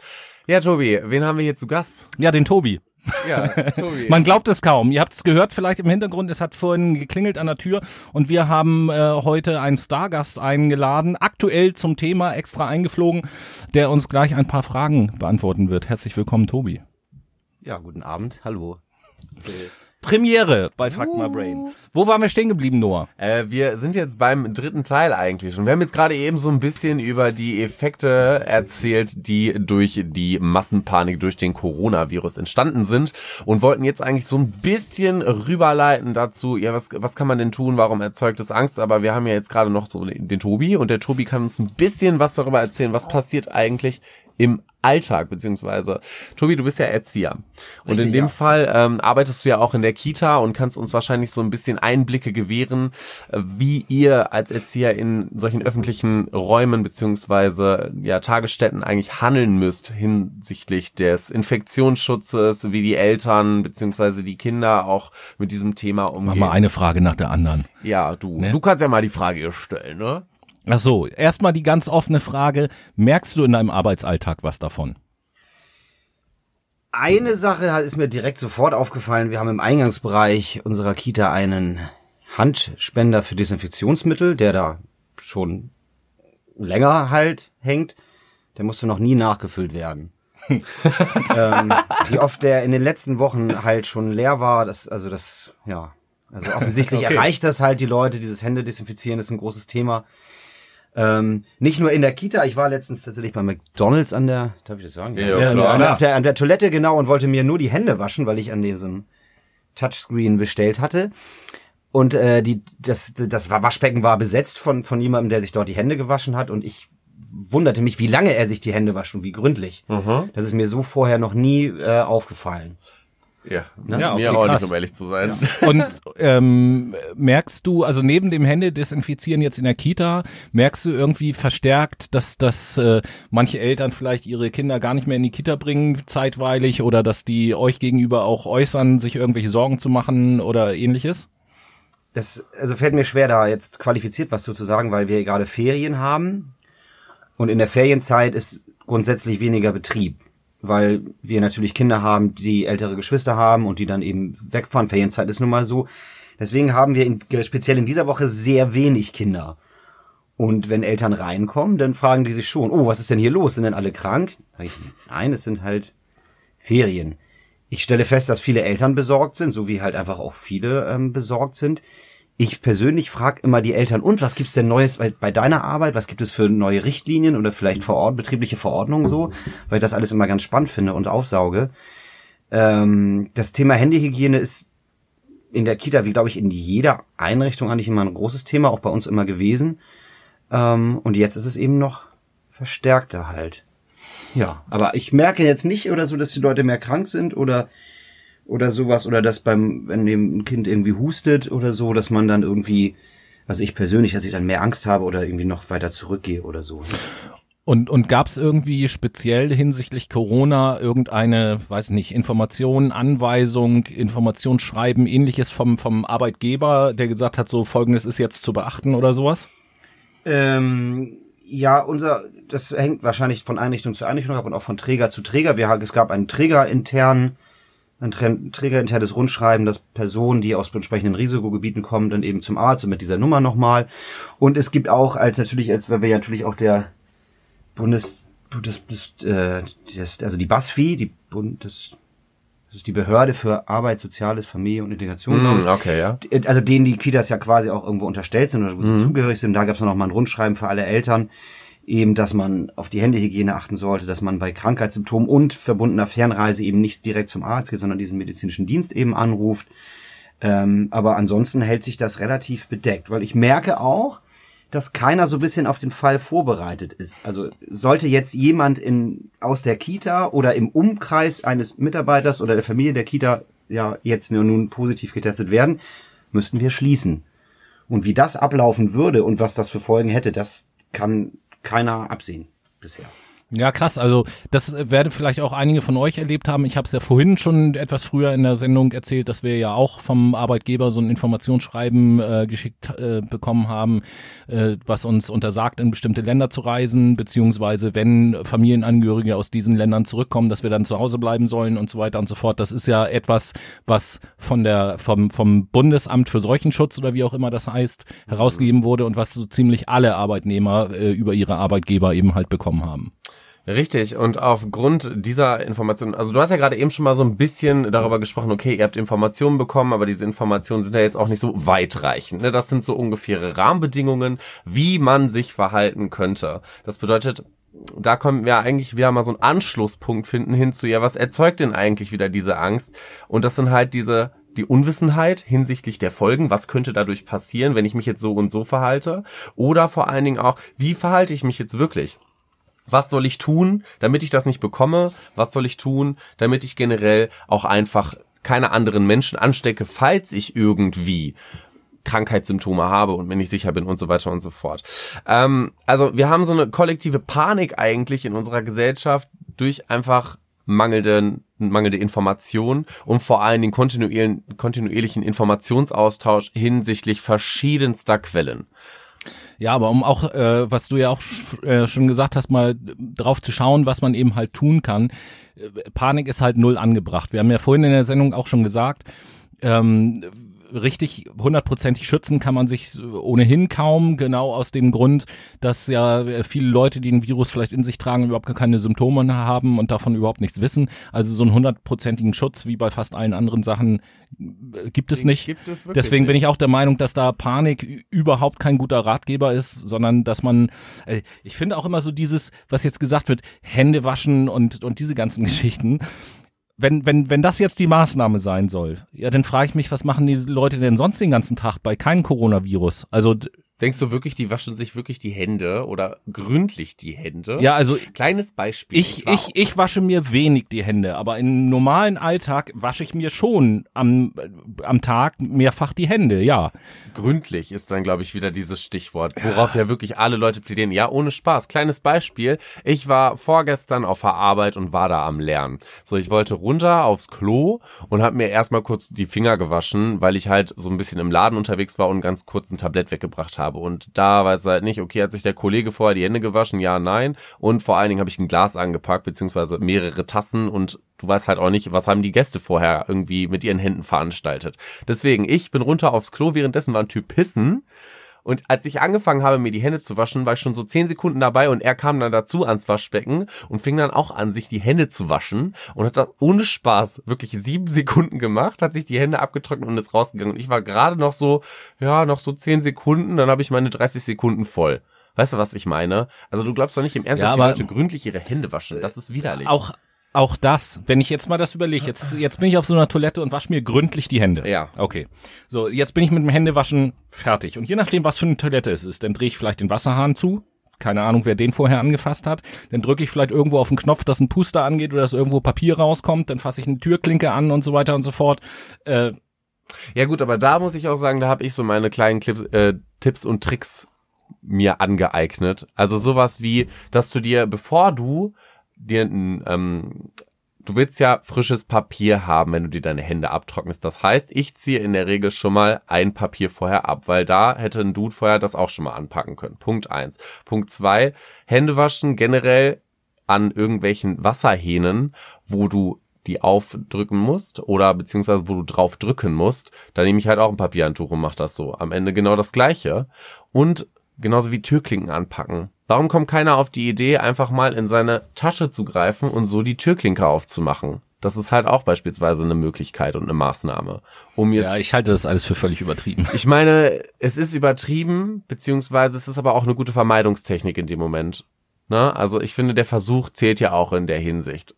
Ja, Tobi, wen haben wir hier zu Gast? Ja, den Tobi. Ja, Tobi. Man glaubt es kaum. Ihr habt es gehört vielleicht im Hintergrund. Es hat vorhin geklingelt an der Tür und wir haben äh, heute einen Stargast eingeladen, aktuell zum Thema extra eingeflogen, der uns gleich ein paar Fragen beantworten wird. Herzlich willkommen, Tobi. Ja, guten Abend. Hallo. Premiere bei Fuck My Brain. Wo waren wir stehen geblieben, Noah? Äh, wir sind jetzt beim dritten Teil eigentlich schon. Wir haben jetzt gerade eben so ein bisschen über die Effekte erzählt, die durch die Massenpanik durch den Coronavirus entstanden sind und wollten jetzt eigentlich so ein bisschen rüberleiten dazu, ja, was, was kann man denn tun, warum erzeugt es Angst? Aber wir haben ja jetzt gerade noch so den, den Tobi und der Tobi kann uns ein bisschen was darüber erzählen, was passiert eigentlich im Alltag, beziehungsweise Tobi, du bist ja Erzieher. Und Richtig, in dem ja. Fall ähm, arbeitest du ja auch in der Kita und kannst uns wahrscheinlich so ein bisschen Einblicke gewähren, äh, wie ihr als Erzieher in solchen öffentlichen Räumen beziehungsweise ja Tagesstätten eigentlich handeln müsst hinsichtlich des Infektionsschutzes, wie die Eltern beziehungsweise die Kinder auch mit diesem Thema Mach umgehen. mal eine Frage nach der anderen. Ja, du. Ne? Du kannst ja mal die Frage stellen, ne? Ach so, erstmal die ganz offene Frage. Merkst du in deinem Arbeitsalltag was davon? Eine Sache ist mir direkt sofort aufgefallen. Wir haben im Eingangsbereich unserer Kita einen Handspender für Desinfektionsmittel, der da schon länger halt hängt. Der musste noch nie nachgefüllt werden. ähm, wie oft der in den letzten Wochen halt schon leer war, das, also das, ja. Also offensichtlich Okay. erreicht das halt die Leute, dieses Hände desinfizieren ist ein großes Thema. Ähm, nicht nur in der Kita, ich war letztens tatsächlich bei McDonalds an der, darf ich das sagen? Ja, an, klar. der, auf der, an der Toilette genau und wollte mir nur die Hände waschen, weil ich an diesem Touchscreen bestellt hatte. Und äh, die, das, das Waschbecken war besetzt von, von jemandem, der sich dort die Hände gewaschen hat und ich wunderte mich, wie lange er sich die Hände wascht und wie gründlich. Das ist mir so vorher noch nie äh, aufgefallen. Ja, Ja, okay, mir auch krass. nicht, um ehrlich zu sein. Und ähm, merkst du, also neben dem Hände desinfizieren jetzt in der Kita, merkst du irgendwie verstärkt, dass, dass äh, manche Eltern vielleicht ihre Kinder gar nicht mehr in die Kita bringen, zeitweilig, oder dass die euch gegenüber auch äußern, sich irgendwelche Sorgen zu machen oder ähnliches? Das also fällt mir schwer, da jetzt qualifiziert was zu sagen, weil wir gerade Ferien haben. Und in der Ferienzeit ist grundsätzlich weniger Betrieb, weil wir natürlich Kinder haben, die ältere Geschwister haben und die dann eben wegfahren. Ferienzeit ist nun mal so. Deswegen haben wir in, speziell in dieser Woche sehr wenig Kinder. Und wenn Eltern reinkommen, dann fragen die sich schon, oh, was ist denn hier los? Sind denn alle krank? Ich, nein, es sind halt Ferien. Ich stelle fest, dass viele Eltern besorgt sind, so wie halt einfach auch viele ähm, besorgt sind. Ich persönlich frage immer die Eltern, und was gibt's denn Neues bei, bei deiner Arbeit? Was gibt es für neue Richtlinien oder vielleicht vor Ort, betriebliche Verordnungen so? Weil ich das alles immer ganz spannend finde und aufsauge. Ähm, das Thema Handyhygiene ist in der Kita, wie glaube ich, in jeder Einrichtung eigentlich immer ein großes Thema, auch bei uns immer gewesen. Ähm, und jetzt ist es eben noch verstärkter halt. Ja, aber ich merke jetzt nicht oder so, dass die Leute mehr krank sind oder oder sowas oder dass beim wenn eben ein Kind irgendwie hustet oder so, dass man dann irgendwie also ich persönlich, dass ich dann mehr Angst habe oder irgendwie noch weiter zurückgehe oder so. Und, und gab es irgendwie speziell hinsichtlich Corona irgendeine, weiß nicht, Information, Anweisung, Informationsschreiben, ähnliches vom, vom Arbeitgeber, der gesagt hat, so folgendes ist jetzt zu beachten oder sowas? Ähm, ja, unser, das hängt wahrscheinlich von Einrichtung zu Einrichtung ab und auch von Träger zu Träger. Wir, haben- es gab einen Trägerintern, ein Trä- Trägerinternes Rundschreiben, dass Personen, die aus entsprechenden Risikogebieten kommen, dann eben zum Arzt und mit dieser Nummer nochmal. Und es gibt auch, als natürlich, als weil wir ja natürlich auch der Bundes, das, das, äh, das, also die BASFI, die Bundes, das ist die Behörde für Arbeit, Soziales, Familie und Integration, Hm, okay, ja. also denen die Kitas ja quasi auch irgendwo unterstellt sind oder wo sie zugehörig sind, da gab es noch mal ein Rundschreiben für alle Eltern, eben, dass man auf die Händehygiene achten sollte, dass man bei Krankheitssymptomen und verbundener Fernreise eben nicht direkt zum Arzt geht, sondern diesen medizinischen Dienst eben anruft. Ähm, aber ansonsten hält sich das relativ bedeckt, weil ich merke auch, dass keiner so ein bisschen auf den Fall vorbereitet ist. Also sollte jetzt jemand in, aus der Kita oder im Umkreis eines Mitarbeiters oder der Familie der Kita ja jetzt nur nun positiv getestet werden, müssten wir schließen. Und wie das ablaufen würde und was das für Folgen hätte, das kann keiner absehen bisher. Ja, krass. Also das äh, werden vielleicht auch einige von euch erlebt haben. Ich habe es ja vorhin schon etwas früher in der Sendung erzählt, dass wir ja auch vom Arbeitgeber so ein Informationsschreiben äh, geschickt äh, bekommen haben, äh, was uns untersagt, in bestimmte Länder zu reisen, beziehungsweise wenn Familienangehörige aus diesen Ländern zurückkommen, dass wir dann zu Hause bleiben sollen und so weiter und so fort. Das ist ja etwas, was von der vom vom Bundesamt für Seuchenschutz oder wie auch immer das heißt herausgegeben wurde und was so ziemlich alle Arbeitnehmer äh, über ihre Arbeitgeber eben halt bekommen haben. Richtig, und aufgrund dieser Informationen, also du hast ja gerade eben schon mal so ein bisschen darüber gesprochen, okay, ihr habt Informationen bekommen, aber diese Informationen sind ja jetzt auch nicht so weitreichend. Ne? Das sind so ungefähre Rahmenbedingungen, wie man sich verhalten könnte. Das bedeutet, da können wir eigentlich wieder mal so einen Anschlusspunkt finden hin zu, ja, was erzeugt denn eigentlich wieder diese Angst? Und das sind halt diese die Unwissenheit hinsichtlich der Folgen, was könnte dadurch passieren, wenn ich mich jetzt so und so verhalte, oder vor allen Dingen auch, wie verhalte ich mich jetzt wirklich? Was soll ich tun, damit ich das nicht bekomme? Was soll ich tun, damit ich generell auch einfach keine anderen Menschen anstecke, falls ich irgendwie Krankheitssymptome habe und mir nicht sicher bin und so weiter und so fort. Ähm, also wir haben so eine kollektive Panik eigentlich in unserer Gesellschaft durch einfach mangelnde, mangelnde Information und vor allem den kontinuierlichen Informationsaustausch hinsichtlich verschiedenster Quellen. Ja, aber um auch, äh, was du ja auch äh, schon gesagt hast, mal drauf zu schauen, was man eben halt tun kann. Äh, Panik ist halt null angebracht. Wir haben ja vorhin in der Sendung auch schon gesagt, ähm, richtig hundertprozentig schützen kann man sich ohnehin kaum, genau aus dem Grund, dass ja viele Leute, die ein Virus vielleicht in sich tragen, überhaupt gar keine Symptome haben und davon überhaupt nichts wissen. Also so einen hundertprozentigen Schutz wie bei fast allen anderen Sachen äh, gibt es nicht. Gibt es Deswegen nicht. bin ich auch der Meinung, dass da Panik überhaupt kein guter Ratgeber ist, sondern dass man, äh, ich finde auch immer so dieses, was jetzt gesagt wird, Hände waschen und, und diese ganzen Geschichten wenn, wenn, wenn das jetzt die Maßnahme sein soll, ja, dann frage ich mich, was machen die Leute denn sonst den ganzen Tag bei keinem Coronavirus? Also Denkst du wirklich, die waschen sich wirklich die Hände oder gründlich die Hände? Ja, also kleines Beispiel. Ich ich, ich wasche mir wenig die Hände, aber im normalen Alltag wasche ich mir schon am am Tag mehrfach die Hände, ja. Gründlich ist dann glaube ich wieder dieses Stichwort, worauf ja. ja wirklich alle Leute plädieren. Ja, ohne Spaß. Kleines Beispiel, ich war vorgestern auf der Arbeit und war da am Lernen. So, ich wollte runter aufs Klo und habe mir erstmal kurz die Finger gewaschen, weil ich halt so ein bisschen im Laden unterwegs war und ganz kurz ein Tablett weggebracht habe habe. Und da weiß halt nicht, okay, hat sich der Kollege vorher die Hände gewaschen? Ja, nein. Und vor allen Dingen habe ich ein Glas angepackt, beziehungsweise mehrere Tassen und du weißt halt auch nicht, was haben die Gäste vorher irgendwie mit ihren Händen veranstaltet. Deswegen, ich bin runter aufs Klo, währenddessen war ein Typ pissen und als ich angefangen habe, mir die Hände zu waschen, war ich schon so zehn Sekunden dabei und er kam dann dazu ans Waschbecken und fing dann auch an, sich die Hände zu waschen und hat das ohne Spaß wirklich sieben Sekunden gemacht, hat sich die Hände abgetrocknet und ist rausgegangen. Und ich war gerade noch so, ja, noch so zehn Sekunden, dann habe ich meine 30 Sekunden voll. Weißt du, was ich meine? Also du glaubst doch nicht im Ernst, ja, dass die Leute gründlich ihre Hände waschen. Das ist widerlich. Auch auch das, wenn ich jetzt mal das überlege, jetzt, jetzt bin ich auf so einer Toilette und wasche mir gründlich die Hände. Ja. Okay. So, jetzt bin ich mit dem Händewaschen fertig. Und je nachdem, was für eine Toilette es ist, dann drehe ich vielleicht den Wasserhahn zu. Keine Ahnung, wer den vorher angefasst hat. Dann drücke ich vielleicht irgendwo auf den Knopf, dass ein Puster angeht oder dass irgendwo Papier rauskommt. Dann fasse ich eine Türklinke an und so weiter und so fort. Äh, ja gut, aber da muss ich auch sagen, da habe ich so meine kleinen Clips, äh, Tipps und Tricks mir angeeignet. Also sowas wie, dass du dir, bevor du dir ein, ähm, du willst ja frisches Papier haben, wenn du dir deine Hände abtrocknest. Das heißt, ich ziehe in der Regel schon mal ein Papier vorher ab, weil da hätte ein Dude vorher das auch schon mal anpacken können. Punkt eins. Punkt zwei, Hände waschen generell an irgendwelchen Wasserhähnen, wo du die aufdrücken musst oder beziehungsweise wo du drauf drücken musst, da nehme ich halt auch ein Papierhandtuch und mache das so. Am Ende genau das gleiche. Und genauso wie Türklinken anpacken. Warum kommt keiner auf die Idee, einfach mal in seine Tasche zu greifen und so die Türklinke aufzumachen? Das ist halt auch beispielsweise eine Möglichkeit und eine Maßnahme. Um jetzt ja, ich halte das alles für völlig übertrieben. Ich meine, es ist übertrieben, beziehungsweise es ist aber auch eine gute Vermeidungstechnik in dem Moment. Ne? Also ich finde, der Versuch zählt ja auch in der Hinsicht.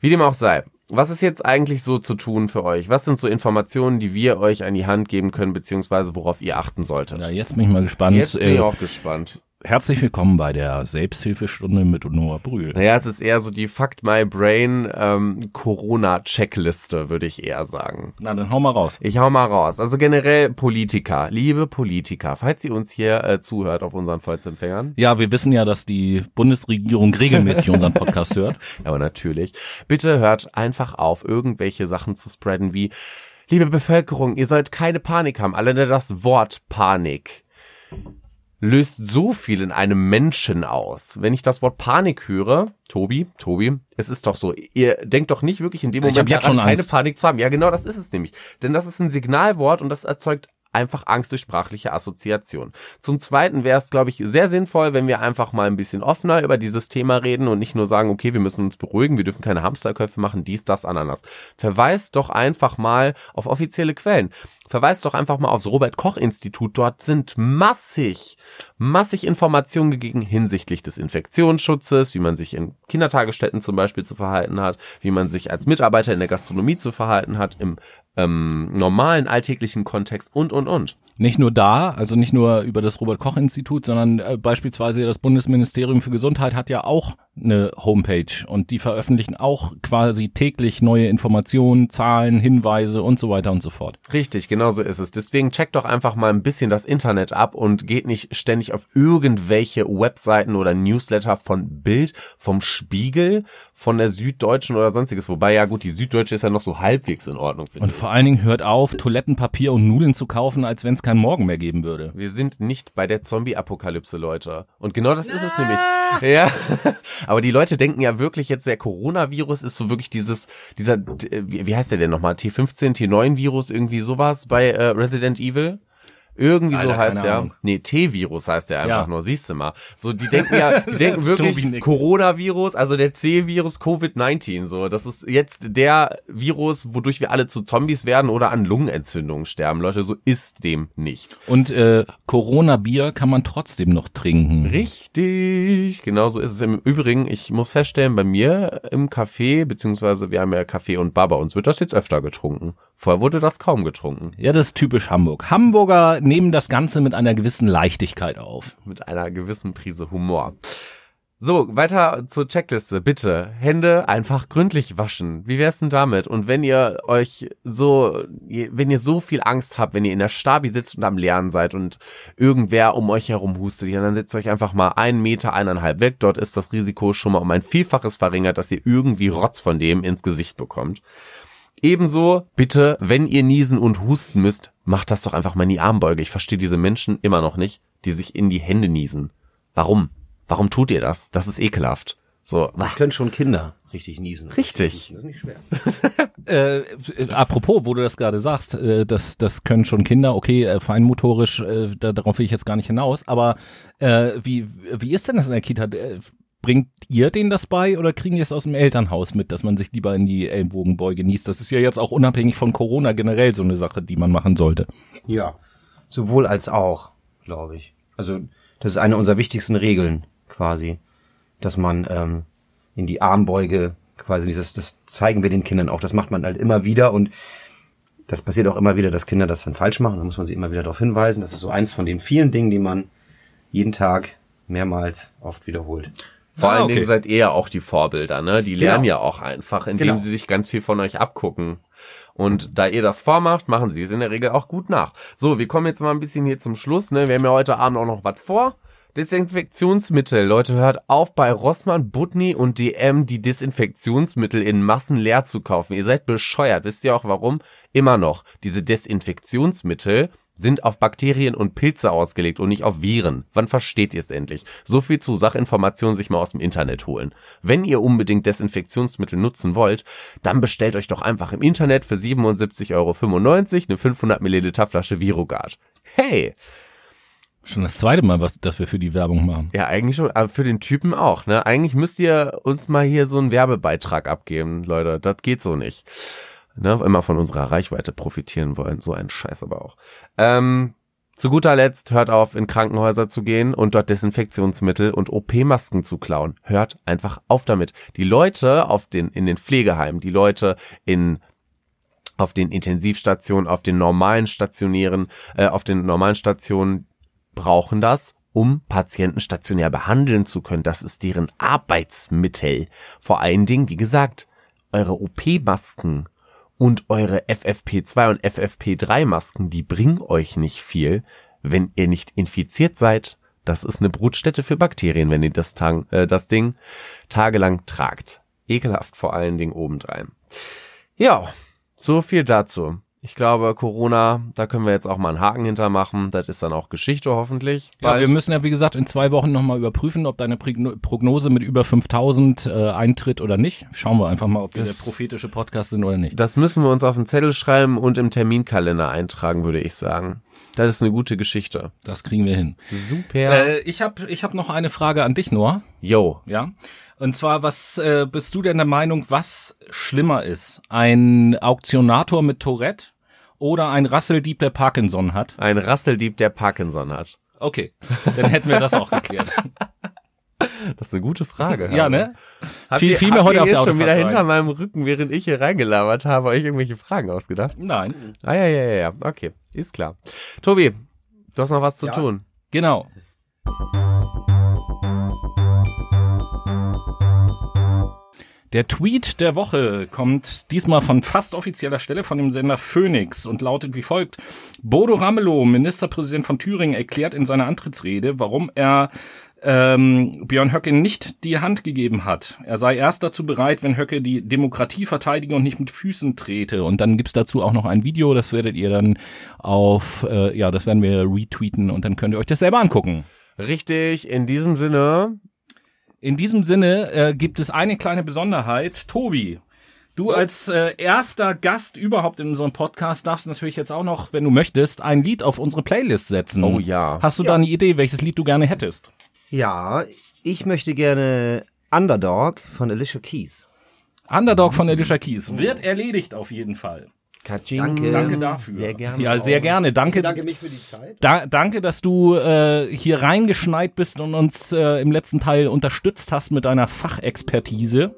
Wie dem auch sei. Was ist jetzt eigentlich so zu tun für euch? Was sind so Informationen, die wir euch an die Hand geben können, beziehungsweise worauf ihr achten solltet? Ja, jetzt bin ich mal gespannt. Jetzt bin ich äh, auch gespannt. Herzlich willkommen bei der Selbsthilfestunde mit Noah Brühl. Naja, es ist eher so die Fucked My Brain ähm, Corona-Checkliste, würde ich eher sagen. Na, dann hau mal raus. Ich hau mal raus. Also generell Politiker, liebe Politiker, falls ihr uns hier äh, zuhört auf unseren Volksempfängern. Ja, wir wissen ja, dass die Bundesregierung regelmäßig unseren Podcast hört. Aber natürlich. Bitte hört einfach auf, irgendwelche Sachen zu spreaden wie Liebe Bevölkerung, ihr sollt keine Panik haben. Alleine das Wort Panik löst so viel in einem Menschen aus. Wenn ich das Wort Panik höre, Tobi, Tobi, es ist doch so, ihr denkt doch nicht wirklich in dem Moment daran, keine Angst. Panik zu haben. Ja, genau, das ist es nämlich. Denn das ist ein Signalwort und das erzeugt einfach Angst durch sprachliche Assoziation. Zum Zweiten wäre es, glaube ich, sehr sinnvoll, wenn wir einfach mal ein bisschen offener über dieses Thema reden und nicht nur sagen, okay, wir müssen uns beruhigen, wir dürfen keine Hamsterköpfe machen, dies, das, Ananas. Verweist doch einfach mal auf offizielle Quellen. Verweist doch einfach mal aufs Robert-Koch-Institut. Dort sind massig, massig Informationen gegeben hinsichtlich des Infektionsschutzes, wie man sich in Kindertagesstätten zum Beispiel zu verhalten hat, wie man sich als Mitarbeiter in der Gastronomie zu verhalten hat, im ähm, normalen alltäglichen Kontext und, und, und. Nicht nur da, also nicht nur über das Robert Koch Institut, sondern äh, beispielsweise das Bundesministerium für Gesundheit hat ja auch eine Homepage und die veröffentlichen auch quasi täglich neue Informationen, Zahlen, Hinweise und so weiter und so fort. Richtig, genau so ist es. Deswegen checkt doch einfach mal ein bisschen das Internet ab und geht nicht ständig auf irgendwelche Webseiten oder Newsletter von Bild, vom Spiegel, von der Süddeutschen oder sonstiges. Wobei ja gut, die Süddeutsche ist ja noch so halbwegs in Ordnung. Und vor allen Dingen hört auf, Toilettenpapier und Nudeln zu kaufen, als wenn es keinen Morgen mehr geben würde. Wir sind nicht bei der Zombie-Apokalypse, Leute. Und genau das ist es nämlich. Ja. Aber die Leute denken ja wirklich jetzt, der Coronavirus ist so wirklich dieses, dieser, wie, wie heißt der denn nochmal? T15, T9-Virus, irgendwie sowas bei äh, Resident Evil? Irgendwie Alter, so heißt der. Ahnung. Nee, T-Virus heißt der einfach Ja. nur, siehst du mal. So, die denken ja, die denken wirklich. Coronavirus, also der C-Virus Covid-19, so. Das ist jetzt der Virus, wodurch wir alle zu Zombies werden oder an Lungenentzündungen sterben. Leute, so ist dem nicht. Und äh, Corona-Bier kann man trotzdem noch trinken. Richtig, genau so ist es. Im Übrigen, ich muss feststellen, bei mir im Café, beziehungsweise wir haben ja Kaffee und Bar, bei uns wird das jetzt öfter getrunken. Vorher wurde das kaum getrunken. Ja, das ist typisch Hamburg. Hamburger nehmen das Ganze mit einer gewissen Leichtigkeit auf. Mit einer gewissen Prise Humor. So, weiter zur Checkliste. Bitte, Hände einfach gründlich waschen. Wie wär's denn damit? Und wenn ihr euch so, wenn ihr so viel Angst habt, wenn ihr in der Stabi sitzt und am Lernen seid und irgendwer um euch herum hustet, dann setzt euch einfach mal einen Meter, eineinhalb weg. Dort ist das Risiko schon mal um ein Vielfaches verringert, dass ihr irgendwie Rotz von dem ins Gesicht bekommt. Ebenso, bitte, wenn ihr niesen und husten müsst, macht das doch einfach mal in die Armbeuge. Ich verstehe diese Menschen immer noch nicht, die sich in die Hände niesen. Warum? Warum tut ihr das? Das ist ekelhaft. So, Das können schon Kinder richtig niesen. Richtig. Das ist nicht schwer. Äh, äh, apropos, wo du das gerade sagst, äh, das, das können schon Kinder, okay, äh, feinmotorisch, äh, da, darauf will ich jetzt gar nicht hinaus, aber äh, wie, wie ist denn das in der Kita? Bringt ihr denen das bei oder kriegen die es aus dem Elternhaus mit, dass man sich lieber in die Ellenbogenbeuge niest? Das ist ja jetzt auch unabhängig von Corona generell so eine Sache, die man machen sollte. Ja. Sowohl als auch, glaube ich. Also, das ist eine unserer wichtigsten Regeln, quasi. Dass man ähm, in die Armbeuge quasi, das, das zeigen wir den Kindern auch, das macht man halt immer wieder und das passiert auch immer wieder, dass Kinder das dann falsch machen, da muss man sie immer wieder darauf hinweisen. Das ist so eins von den vielen Dingen, die man jeden Tag mehrmals oft wiederholt. Vor Ah, allen okay. Dingen seid ihr ja auch die Vorbilder, ne? Die lernen Genau. ja auch einfach, indem Genau. sie sich ganz viel von euch abgucken. Und da ihr das vormacht, machen sie es in der Regel auch gut nach. So, wir kommen jetzt mal ein bisschen hier zum Schluss, ne? Wir haben ja heute Abend auch noch was vor. Desinfektionsmittel. Leute, hört auf, bei Rossmann, Butni und DM die Desinfektionsmittel in Massen leer zu kaufen. Ihr seid bescheuert. Wisst ihr auch warum? Immer noch. Diese Desinfektionsmittel sind auf Bakterien und Pilze ausgelegt und nicht auf Viren. Wann versteht ihr es endlich? So viel zu Sachinformationen sich mal aus dem Internet holen. Wenn ihr unbedingt Desinfektionsmittel nutzen wollt, dann bestellt euch doch einfach im Internet für 77,95 Euro eine 500 Milliliter Flasche Virogard. Hey! Schon das zweite Mal, was, dass wir für die Werbung machen. Ja, eigentlich schon, aber für den Typen auch, ne? Eigentlich müsst ihr uns mal hier so einen Werbebeitrag abgeben, Leute. Das geht so nicht. Ne? Immer von unserer Reichweite profitieren wollen. So ein Scheiß aber auch. Ähm, zu guter Letzt, hört auf, in Krankenhäuser zu gehen und dort Desinfektionsmittel und OP-Masken zu klauen. Hört einfach auf damit. Die Leute auf den, in den Pflegeheimen, die Leute in auf den Intensivstationen, auf den normalen stationären, äh, auf den normalen Stationen brauchen das, um Patienten stationär behandeln zu können. Das ist deren Arbeitsmittel. Vor allen Dingen, wie gesagt, eure OP-Masken und eure FFP2 und FFP3-Masken, die bringen euch nicht viel, wenn ihr nicht infiziert seid. Das ist eine Brutstätte für Bakterien, wenn ihr das, Tang, äh, das Ding tagelang tragt. Ekelhaft vor allen Dingen obendrein. Ja, so viel dazu. Ich glaube, Corona, da können wir jetzt auch mal einen Haken hintermachen. Das ist dann auch Geschichte hoffentlich. Ja, bald. wir müssen ja, wie gesagt, in zwei Wochen nochmal überprüfen, ob deine Prognose mit über 5000 äh, eintritt oder nicht. Schauen wir einfach mal, ob wir der Das- prophetische Podcast sind oder nicht. das müssen wir uns auf den Zettel schreiben und im Terminkalender eintragen, würde ich sagen. Das ist eine gute Geschichte. Das kriegen wir hin. Super. Äh, ich habe ich hab noch eine Frage an dich, Noah. Yo. Ja. Und zwar, was äh, bist du denn der Meinung, was schlimmer ist? Ein Auktionator mit Tourette oder ein Rasseldieb, der Parkinson hat? Ein Rasseldieb, der Parkinson hat. Okay, dann hätten wir das auch geklärt. Das ist eine gute Frage. ja, ne? Habt Viel- ihr, viel mehr habt heute ihr auf der schon wieder hinter meinem Rücken, während ich hier reingelabert habe, euch irgendwelche Fragen ausgedacht? Nein. Ah, ja, ja, ja, ja. Okay, ist klar. Tobi, Du hast noch was zu Ja. tun. Genau. Der Tweet der Woche kommt diesmal von fast offizieller Stelle von dem Sender Phoenix und lautet wie folgt. Bodo Ramelow, Ministerpräsident von Thüringen, erklärt in seiner Antrittsrede, warum er ähm, Björn Höcke nicht die Hand gegeben hat. Er sei erst dazu bereit, wenn Höcke die Demokratie verteidige und nicht mit Füßen trete. Und dann gibt's dazu auch noch ein Video, das werdet ihr dann auf, äh, ja, das werden wir retweeten und dann könnt ihr euch das selber angucken. Richtig, in diesem Sinne, In diesem Sinne äh, gibt es eine kleine Besonderheit. Tobi, du als äh, erster Gast überhaupt in unserem Podcast darfst natürlich jetzt auch noch, wenn du möchtest, ein Lied auf unsere Playlist setzen. Oh ja. Hast du da eine Idee, welches Lied du gerne hättest? Ja, ich möchte gerne Underdog von Alicia Keys. Underdog von Alicia Keys. Wird erledigt auf jeden Fall. Katsching. Danke. Danke dafür. Sehr gerne. Ja, sehr gerne. Danke. mich für die Zeit. Da, danke, dass du äh, hier reingeschneit bist und uns äh, im letzten Teil unterstützt hast mit deiner Fachexpertise.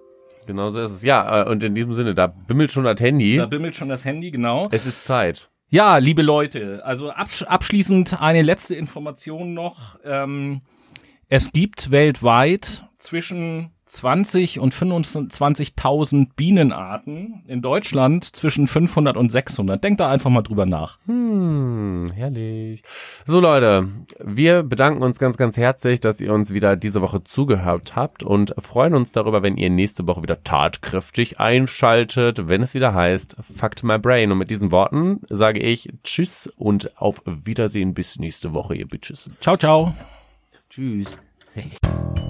Genau so ist es. Ja, äh, und in diesem Sinne, da bimmelt schon das Handy. Da bimmelt schon das Handy, genau. Es ist Zeit. Ja, liebe Leute, also absch abschließend eine letzte Information noch. Ähm, es gibt weltweit zwischen 20 und 25.000 Bienenarten. In Deutschland zwischen 500 und 600. Denkt da einfach mal drüber nach. Hm, herrlich. So Leute, wir bedanken uns ganz, ganz herzlich, dass ihr uns wieder diese Woche zugehört habt und freuen uns darüber, wenn ihr nächste Woche wieder tatkräftig einschaltet, wenn es wieder heißt Fucked My Brain. Und mit diesen Worten sage ich Tschüss und auf Wiedersehen bis nächste Woche, ihr Bitches. Ciao, ciao. Tschüss.